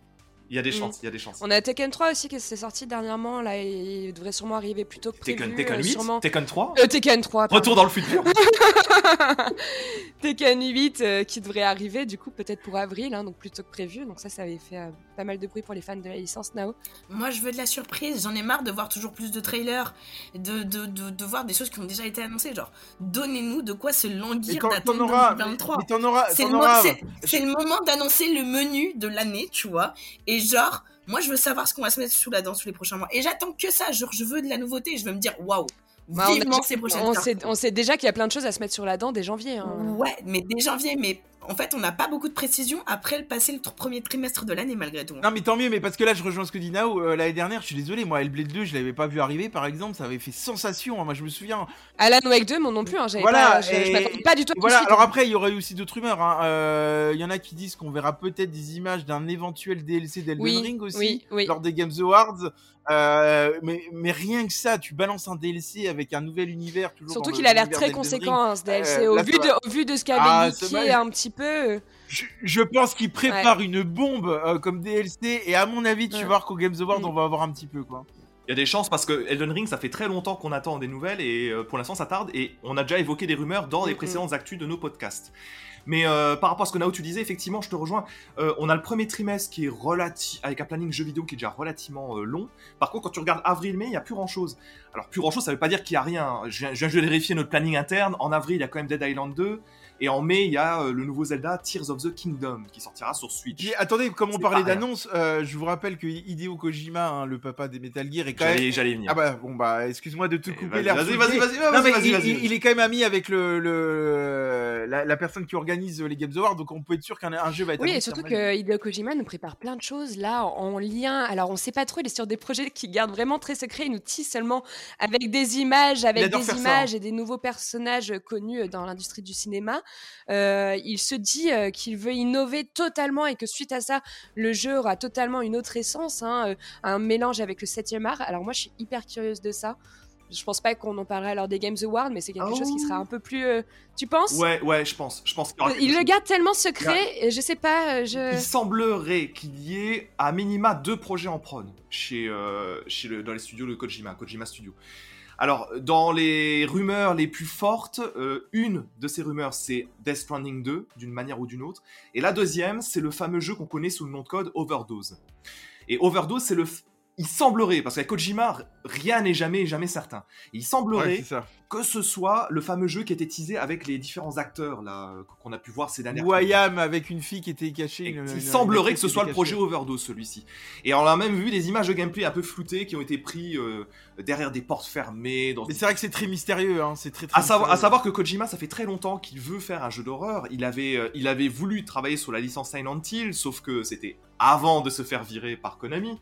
S4: Il y a des
S1: Mm.
S4: chances, il y a des chances.
S1: On a Tekken 3 aussi qui s'est sorti dernièrement là et il devrait sûrement arriver plus tôt que prévu.
S4: Tekken, Tekken
S1: euh,
S4: 8,
S1: sûrement.
S4: Tekken 3,
S1: Euh, Tekken 3. pardon.
S4: Retour dans le futur.
S1: Tekken 8 euh, qui devrait arriver du coup peut-être pour avril, hein, donc plus tôt que prévu. Donc ça, ça avait fait euh, pas mal de bruit pour les fans de la licence Nao.
S2: moi je veux de la surprise. J'en ai marre de voir toujours plus de trailers, de, de, de, de voir des choses qui ont déjà été annoncées. Genre, donnez-nous de quoi se
S3: Et
S2: languir d'attendre
S3: auras, mais,
S2: 2023.
S3: mais t'en auras,
S2: C'est le, mo- le moment d'annoncer le menu de l'année, tu vois. Et genre, moi, je veux savoir ce qu'on va se mettre sous la dent sous les prochains mois. Et j'attends que ça. Genre, je veux de la nouveauté. Je veux me dire, waouh,
S1: Bah, on a-
S2: vivement ces prochaines
S1: On sait, on sait déjà qu'il y a plein de choses à se mettre sur la dent dès janvier. hein.
S2: Ouais, mais dès janvier, mais en fait, on n'a pas beaucoup de précision après le passé le premier trimestre de l'année, malgré tout.
S3: Non mais tant mieux, mais parce que là je rejoins ce que dit Nao, euh, l'année dernière, je suis désolé, moi Hellblade 2 je l'avais pas vu arriver par exemple, ça avait fait sensation, hein, moi je me souviens.
S1: Alan Wake 2, moi non plus, hein, j'avais
S3: Voilà,
S1: pas, je, je
S3: et-
S1: m'attendais pas du tout à
S3: Voilà, alors après il y aurait eu aussi d'autres rumeurs, hein. Euh, il y en a qui disent qu'on verra peut-être des images d'un éventuel DLC d'Elden
S1: Oui,
S3: Ring aussi,
S1: oui, oui.
S3: lors des Games Awards. Euh, mais, mais rien que ça, tu balances un DLC avec un nouvel univers toujours.
S1: Surtout qu'il a l'air très conséquent, hein, ce DLC.
S3: Euh,
S1: au,
S3: là,
S1: vu de, au vu de ce qu'avait
S3: Ah,
S1: un petit peu.
S3: Je, je pense qu'il prépare une bombe euh, comme DLC et à mon avis, tu
S1: Ouais.
S3: vas voir qu'au Games Awards,
S1: Mm.
S3: on va avoir un petit peu quoi.
S4: Il y a des chances parce que Elden Ring, ça fait très longtemps qu'on attend des nouvelles et euh, pour l'instant ça tarde et on a déjà évoqué des rumeurs dans les précédentes actus de nos podcasts. Mais euh, par rapport à ce que Nao tu disais, effectivement, je te rejoins. Euh, on a le premier trimestre qui est relatif avec un planning jeu vidéo qui est déjà relativement euh, long. Par contre, quand tu regardes avril-mai, il y a plus grand chose. Alors plus grand chose, ça veut pas dire qu'il y a rien. Je viens, je viens de vérifier notre planning interne. En avril, il y a quand même Dead Island 2 et en mai, il y a euh, le nouveau Zelda Tears of the Kingdom qui sortira sur Switch.
S3: Puis, attendez, comme on parlait d'annonce, euh, je vous rappelle que Hideo Kojima, hein, le papa des Metal Gear, est quand même.
S4: J'allais, venir.
S3: Ah bah bon bah excuse-moi de te
S4: Eh,
S3: couper
S4: vas-y,
S3: l'air.
S4: vas-y, vas-y, vas-y,
S3: il, est quand même ami avec le, le la, la personne qui organise les Games Awards, donc on peut être sûr qu'un un jeu va être.
S1: Oui, et surtout que Hideo Kojima nous prépare plein de choses là en lien. Alors, on sait pas trop, il est sur des projets qui gardent vraiment très secret. Il nous tease seulement avec des images, avec des
S3: ça,
S1: images
S3: hein.
S1: et des nouveaux personnages connus dans l'industrie du cinéma. Euh, il se dit euh, qu'il veut innover totalement et que suite à ça, le jeu aura totalement une autre essence, hein, euh, un mélange avec le 7 art. Alors, moi, je suis hyper curieuse de ça. Je pense pas qu'on en parlera lors des Games Awards, mais c'est quelque chose qui sera un peu plus. euh, Tu penses?
S4: Ouais, ouais, je pense. Je pense qu'il y aura
S1: Il le garde tellement secret, et je sais pas. Je...
S4: Il semblerait qu'il y ait à minima deux projets en prod chez, euh, chez le, dans les studios de Kojima, Kojima Studio. Alors, dans les rumeurs les plus fortes, euh, une de ces rumeurs, c'est Death Stranding 2, d'une manière ou d'une autre. Et la deuxième, c'est le fameux jeu qu'on connaît sous le nom de code Overdose. Et Overdose, c'est le... Il semblerait, parce qu'avec Kojima, rien n'est jamais, jamais certain. Il semblerait
S3: Ouais,
S4: que ce soit le fameux jeu qui était teasé avec les différents acteurs là euh, qu'on a pu voir ces dernières
S3: Ou Ayam avec une fille qui était cachée. une-
S4: il
S3: une-
S4: semblerait que ce soit le projet. Overdose celui-ci. Et on a même vu des images de gameplay un peu floutées qui ont été prises euh, derrière des portes fermées. Dans
S3: Mais c'est vrai que c'est très mystérieux, hein. C'est très. très
S4: à savoir, à
S3: mystérieux.
S4: savoir que Kojima, ça fait très longtemps qu'il veut faire un jeu d'horreur. Il avait, euh, il avait voulu travailler sur la licence Silent Hill, sauf que c'était avant de se faire virer par Konami.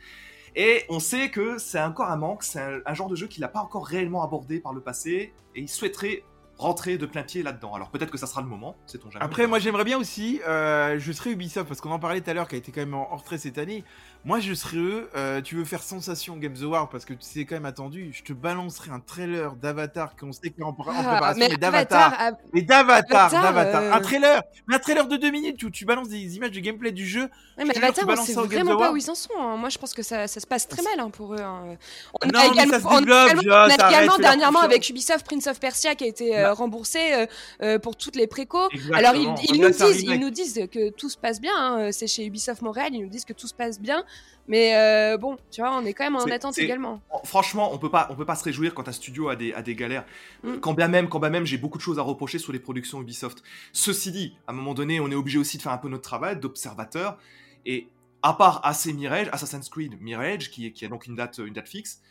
S4: Et on sait que c'est encore un manque, c'est un, genre de jeu qu'il n'a pas encore réellement abordé par le passé, et il souhaiterait rentrer de plein pied là-dedans. Alors peut-être que ça sera le moment, sait-on jamais.
S3: Après, moi j'aimerais bien aussi, euh, je serais Ubisoft, parce qu'on en parlait tout à l'heure, qui a été quand même en hors trait cette année. Moi je serais eux, euh, tu veux faire sensation Games Award, parce que c'est quand même attendu, je te balancerai un trailer d'Avatar qu'on sait qu'il est en,
S1: Ah,
S3: préparation,
S1: mais
S3: mais d'Avatar.
S1: Avatar,
S3: Mais d'Avatar,
S1: Avatar,
S3: d'Avatar.
S1: euh,
S3: Un trailer, mais un trailer de deux minutes où tu balances des images de gameplay du jeu.
S1: ouais, mais Avatar, on sait vraiment pas où ils en sont. hein. Moi, je pense que ça, ça se passe très mal hein, pour eux. hein. On
S3: Non,
S1: a
S3: mais
S1: également,
S3: ça se développe,
S1: on a également dernièrement avec Ubisoft Prince of Persia qui a été euh, remboursé euh, pour toutes les précos.
S3: Exactement.
S1: Alors ils, ils nous disent, ils nous disent que tout se passe bien. hein. C'est chez Ubisoft Montréal, ils nous disent que tout se passe bien. Mais euh, bon, tu vois, on est quand même en
S4: C'est-
S1: attente
S4: c'est-
S1: également.
S4: Franchement, on peut pas, on peut pas se réjouir quand un studio a des, a des galères.
S1: Mm.
S4: Quand bien même, quand bien même, j'ai beaucoup de choses à reprocher sur les productions Ubisoft. Ceci dit, à un moment donné, on est obligé aussi de faire un peu notre travail d'observateur. Et à part AC Mirage, Assassin's Creed Mirage, qui, a donc une date, une date fixe,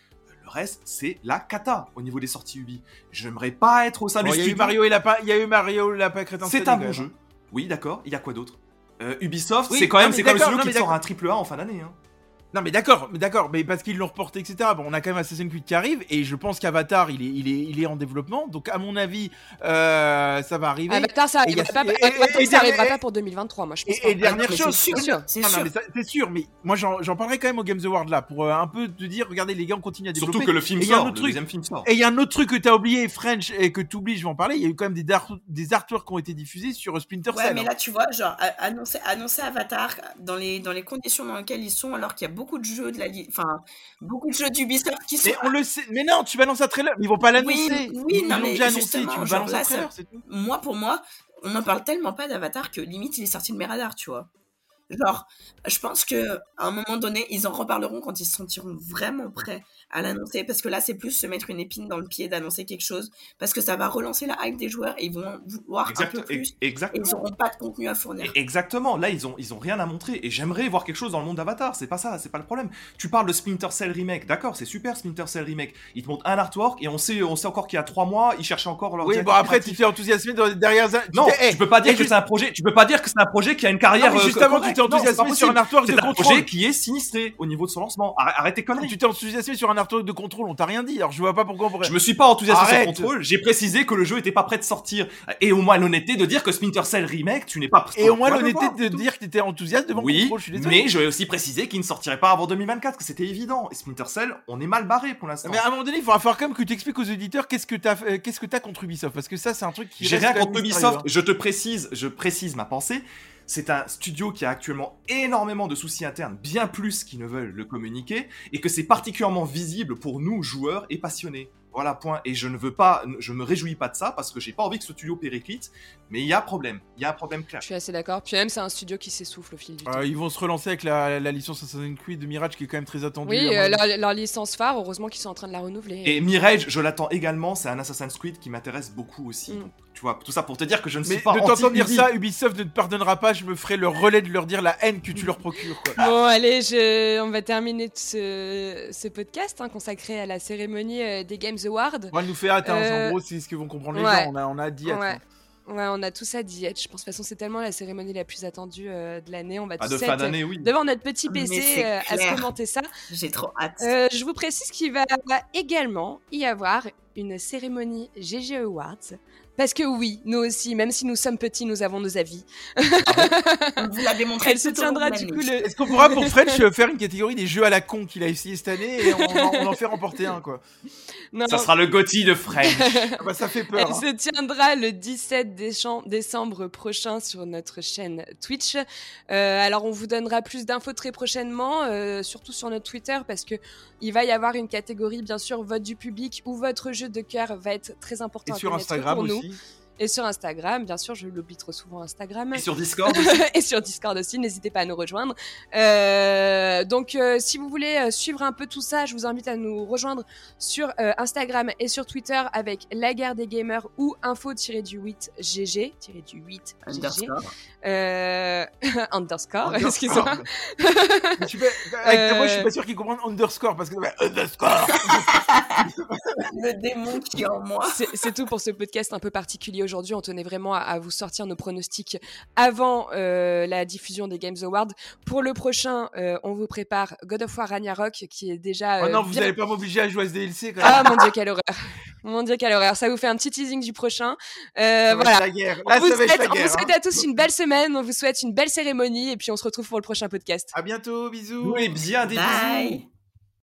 S4: le reste, c'est la cata au niveau des sorties Ubi. J'aimerais pas être au sein
S3: Bon,
S4: du
S3: Il y a eu
S4: studio.
S3: Mario et Lapin, il y a eu Mario Lapin Crétin.
S4: C'est
S3: Salé,
S4: un bon jeu. Oui, d'accord. Il y a quoi d'autre? Euh, Ubisoft,
S3: Oui,
S4: c'est quand même, c'est quand même studio qui sort un triple A en fin d'année. Hein.
S3: Non mais d'accord, mais d'accord, mais parce qu'ils l'ont reporté, etc. Bon, on a quand même Assassin's Creed qui arrive et je pense qu'Avatar, il est, il est, il est en développement. Donc à mon avis, euh, ça va arriver.
S1: Avatar, ça arrivera pas,
S3: et- et-
S1: Avatar,
S3: et-
S1: ça arrivera
S3: et-
S1: pas pour 2023, moi je pense
S3: Et, dernière
S2: mais
S3: chose,
S2: c'est sûr,
S1: c'est sûr.
S3: mais moi j'en parlerai quand même au Games Awards là pour euh, un peu te dire, regardez les gars, on continue à développer.
S4: Surtout que le film
S3: Et il y a un
S4: sort, le
S3: autre truc.
S4: deuxième film sort.
S3: Et il y a un autre truc que t'as oublié, French, et que tu oublies, je vais en parler. Il y a eu quand même des, des artworks qui ont été diffusés sur Splinter
S2: Ouais, mais
S3: hein.
S2: là, tu vois, genre, annoncer Avatar dans les, dans les conditions dans lesquelles ils sont, alors qu'il y a beaucoup de jeux de la enfin, beaucoup de jeux d'Ubisoft qui sont.
S3: Mais on le sait. Mais non, tu balances un trailer. Mais ils vont pas l'annoncer.
S2: oui,
S3: ils
S2: non,
S3: l'ont
S2: mais
S3: déjà annoncé. Tu balances un trailer.
S2: Moi, pour moi, on n'en parle tellement pas d'Avatar que limite, il est sorti de mes radars, tu vois. Genre, je pense que à un moment donné, ils en reparleront quand ils se sentiront vraiment prêts à l'annoncer. Parce que là, c'est plus se mettre une épine dans le pied d'annoncer quelque chose. Parce que ça va relancer la hype des joueurs et ils vont vouloir un peu plus. Et
S4: Exactement.
S2: ils n'auront pas de contenu à fournir.
S4: Et- Exactement, là ils ont, ils ont rien à montrer et j'aimerais voir quelque chose dans le monde d'Avatar, c'est pas ça, c'est pas le problème. Tu parles de Splinter Cell Remake, d'accord, c'est super Splinter Cell Remake. Ils te montrent un artwork et on sait, on sait encore qu'il y a trois mois, ils cherchaient encore leur
S3: Oui, bon après tu t'es enthousiasmé dans les dernières années.
S4: Non, tu peux pas dire que c'est un projet, tu peux pas dire que c'est un projet qui a une carrière. Euh,
S3: justement,
S4: correcte.
S3: tu t'es
S4: Pas
S3: sur un artwork de
S4: C'est un
S3: contrôle.
S4: projet qui est sinistré au niveau de son lancement. Arrête, arrête tes conneries.
S3: Tu t'es enthousiasmé sur un artwork de contrôle, on t'a rien dit. Alors je vois pas pourquoi on pourrait.
S4: Je me suis pas enthousiasmé sur contrôle, j'ai précisé que le jeu était pas prêt de sortir. Et au moins l'honnêteté de dire que Splinter Cell Remake, tu n'es pas
S3: Et au moins l'honnêteté de dire que t'étais enthousiaste devant
S4: Oui,
S3: contrôle, je suis désolé.
S4: mais je vais aussi préciser qu'il ne sortirait pas avant 2024, que c'était évident. Et Splinter Cell, on est mal barré pour l'instant.
S3: Mais à un moment donné, il faudra quand même que tu expliques aux auditeurs qu'est-ce que t'as, euh, qu'est-ce que t'as contre Ubisoft, parce que ça, c'est un truc qui.
S4: J'ai rien contre Ubisoft,
S3: hein.
S4: je te précise, je précise ma pensée. C'est un studio qui a actuellement énormément de soucis internes, bien plus qu'ils ne veulent le communiquer, et que c'est particulièrement visible pour nous, joueurs et passionnés. Voilà, point. Et je ne veux pas, je me réjouis pas de ça parce que j'ai pas envie que ce studio périclite, mais il y a problème. Il y a un problème clair.
S1: Je suis assez d'accord. Puis même, c'est un studio qui s'essouffle au fil du temps.
S3: Euh, ils vont se relancer avec la, la licence Assassin's Creed de Mirage qui est quand même très attendue.
S1: Oui, euh, leur licence phare, heureusement qu'ils sont en train de la renouveler.
S4: Et Mirage, je l'attends également, c'est un Assassin's Creed qui m'intéresse beaucoup aussi.
S1: Mm.
S4: Tu vois, tout ça pour te dire que je ne suis
S3: Mais
S4: pas
S3: de t'entendre dire ça, Ubisoft ne te pardonnera pas. Je me ferai le relais de leur dire la haine que tu leur procures. Quoi.
S1: Bon, allez, je... on va terminer ce, ce podcast hein, consacré à la cérémonie euh, des Games Awards.
S3: On va nous faire hâte. hein,
S1: Euh,
S3: En gros, c'est ce que vont comprendre les
S1: ouais.
S3: gens. On a, on a dit.
S1: Ouais.
S3: hein.
S1: Ouais, on a tous à d'y être. Je pense de toute façon, c'est tellement la cérémonie la plus attendue euh, de l'année. On va
S4: Ah,
S1: tous
S4: de fin
S1: être
S4: d'année, oui.
S1: devant notre petit PC euh, à se commenter ça.
S2: J'ai trop hâte.
S1: Euh, je vous précise qu'il va également y avoir une cérémonie GG Awards. Parce que oui, nous aussi, même si nous sommes petits, nous avons nos avis.
S2: On vous l'a démontré.
S1: Elle se tiendra du coup le...
S3: Est-ce qu'on pourra pour French faire une catégorie des jeux à la con qu'il a essayé cette année et on, en- on en fait remporter un quoi
S1: Non,
S4: Ça sera le Gotti de French.
S3: Ah bah ça fait peur.
S1: Elle
S3: hein.
S1: se tiendra le 17 décem- décembre prochain sur notre chaîne Twitch. Euh, alors on vous donnera plus d'infos très prochainement, euh, surtout sur notre Twitter, parce que il va y avoir une catégorie, bien sûr, vote du public ou votre jeu de cœur va être très important
S3: Et
S1: à
S3: sur Instagram
S1: pour nous.
S3: Aussi.
S1: Et sur Instagram, bien sûr, je l'oublie trop souvent Instagram.
S4: Et sur Discord
S1: et sur Discord aussi, n'hésitez pas à nous rejoindre. Euh, donc, euh, si vous voulez euh, suivre un peu tout ça, je vous invite à nous rejoindre sur euh, Instagram et sur Twitter avec la guerre des gamers ou info-du-8 GG, du 8 GG,
S2: Underscore.
S1: euh, underscore,
S3: Underscore.
S1: excusez-moi.
S3: Mais je suis pas- avec ta voix, je suis pas sûr qu'ils comprennent underscore parce que underscore.
S2: Le démon qui est en moi.
S1: C'est tout pour ce podcast un peu particulier aujourd'hui. On tenait vraiment à, à vous sortir nos pronostics avant euh, la diffusion des Games Awards. Pour le prochain, euh, on vous prépare God of War Ragnarok qui est déjà.
S3: oh
S1: euh,
S3: non, vous
S1: bien-
S3: allez pas m'obliger à jouer à ce DLC quand même.
S1: Ah mon dieu, quelle horreur! Mon dieu, quelle horreur! Ça vous fait un petit teasing du prochain. Euh, voilà.
S3: la guerre.
S1: On vous, souhaite,
S3: la
S1: on vous
S3: guerre.
S1: souhaite
S3: hein.
S1: à tous une belle semaine, on vous souhaite une belle cérémonie et puis on se retrouve pour le prochain podcast.
S3: À bientôt, bisous.
S4: Oui, bien des bisous.
S2: Bye.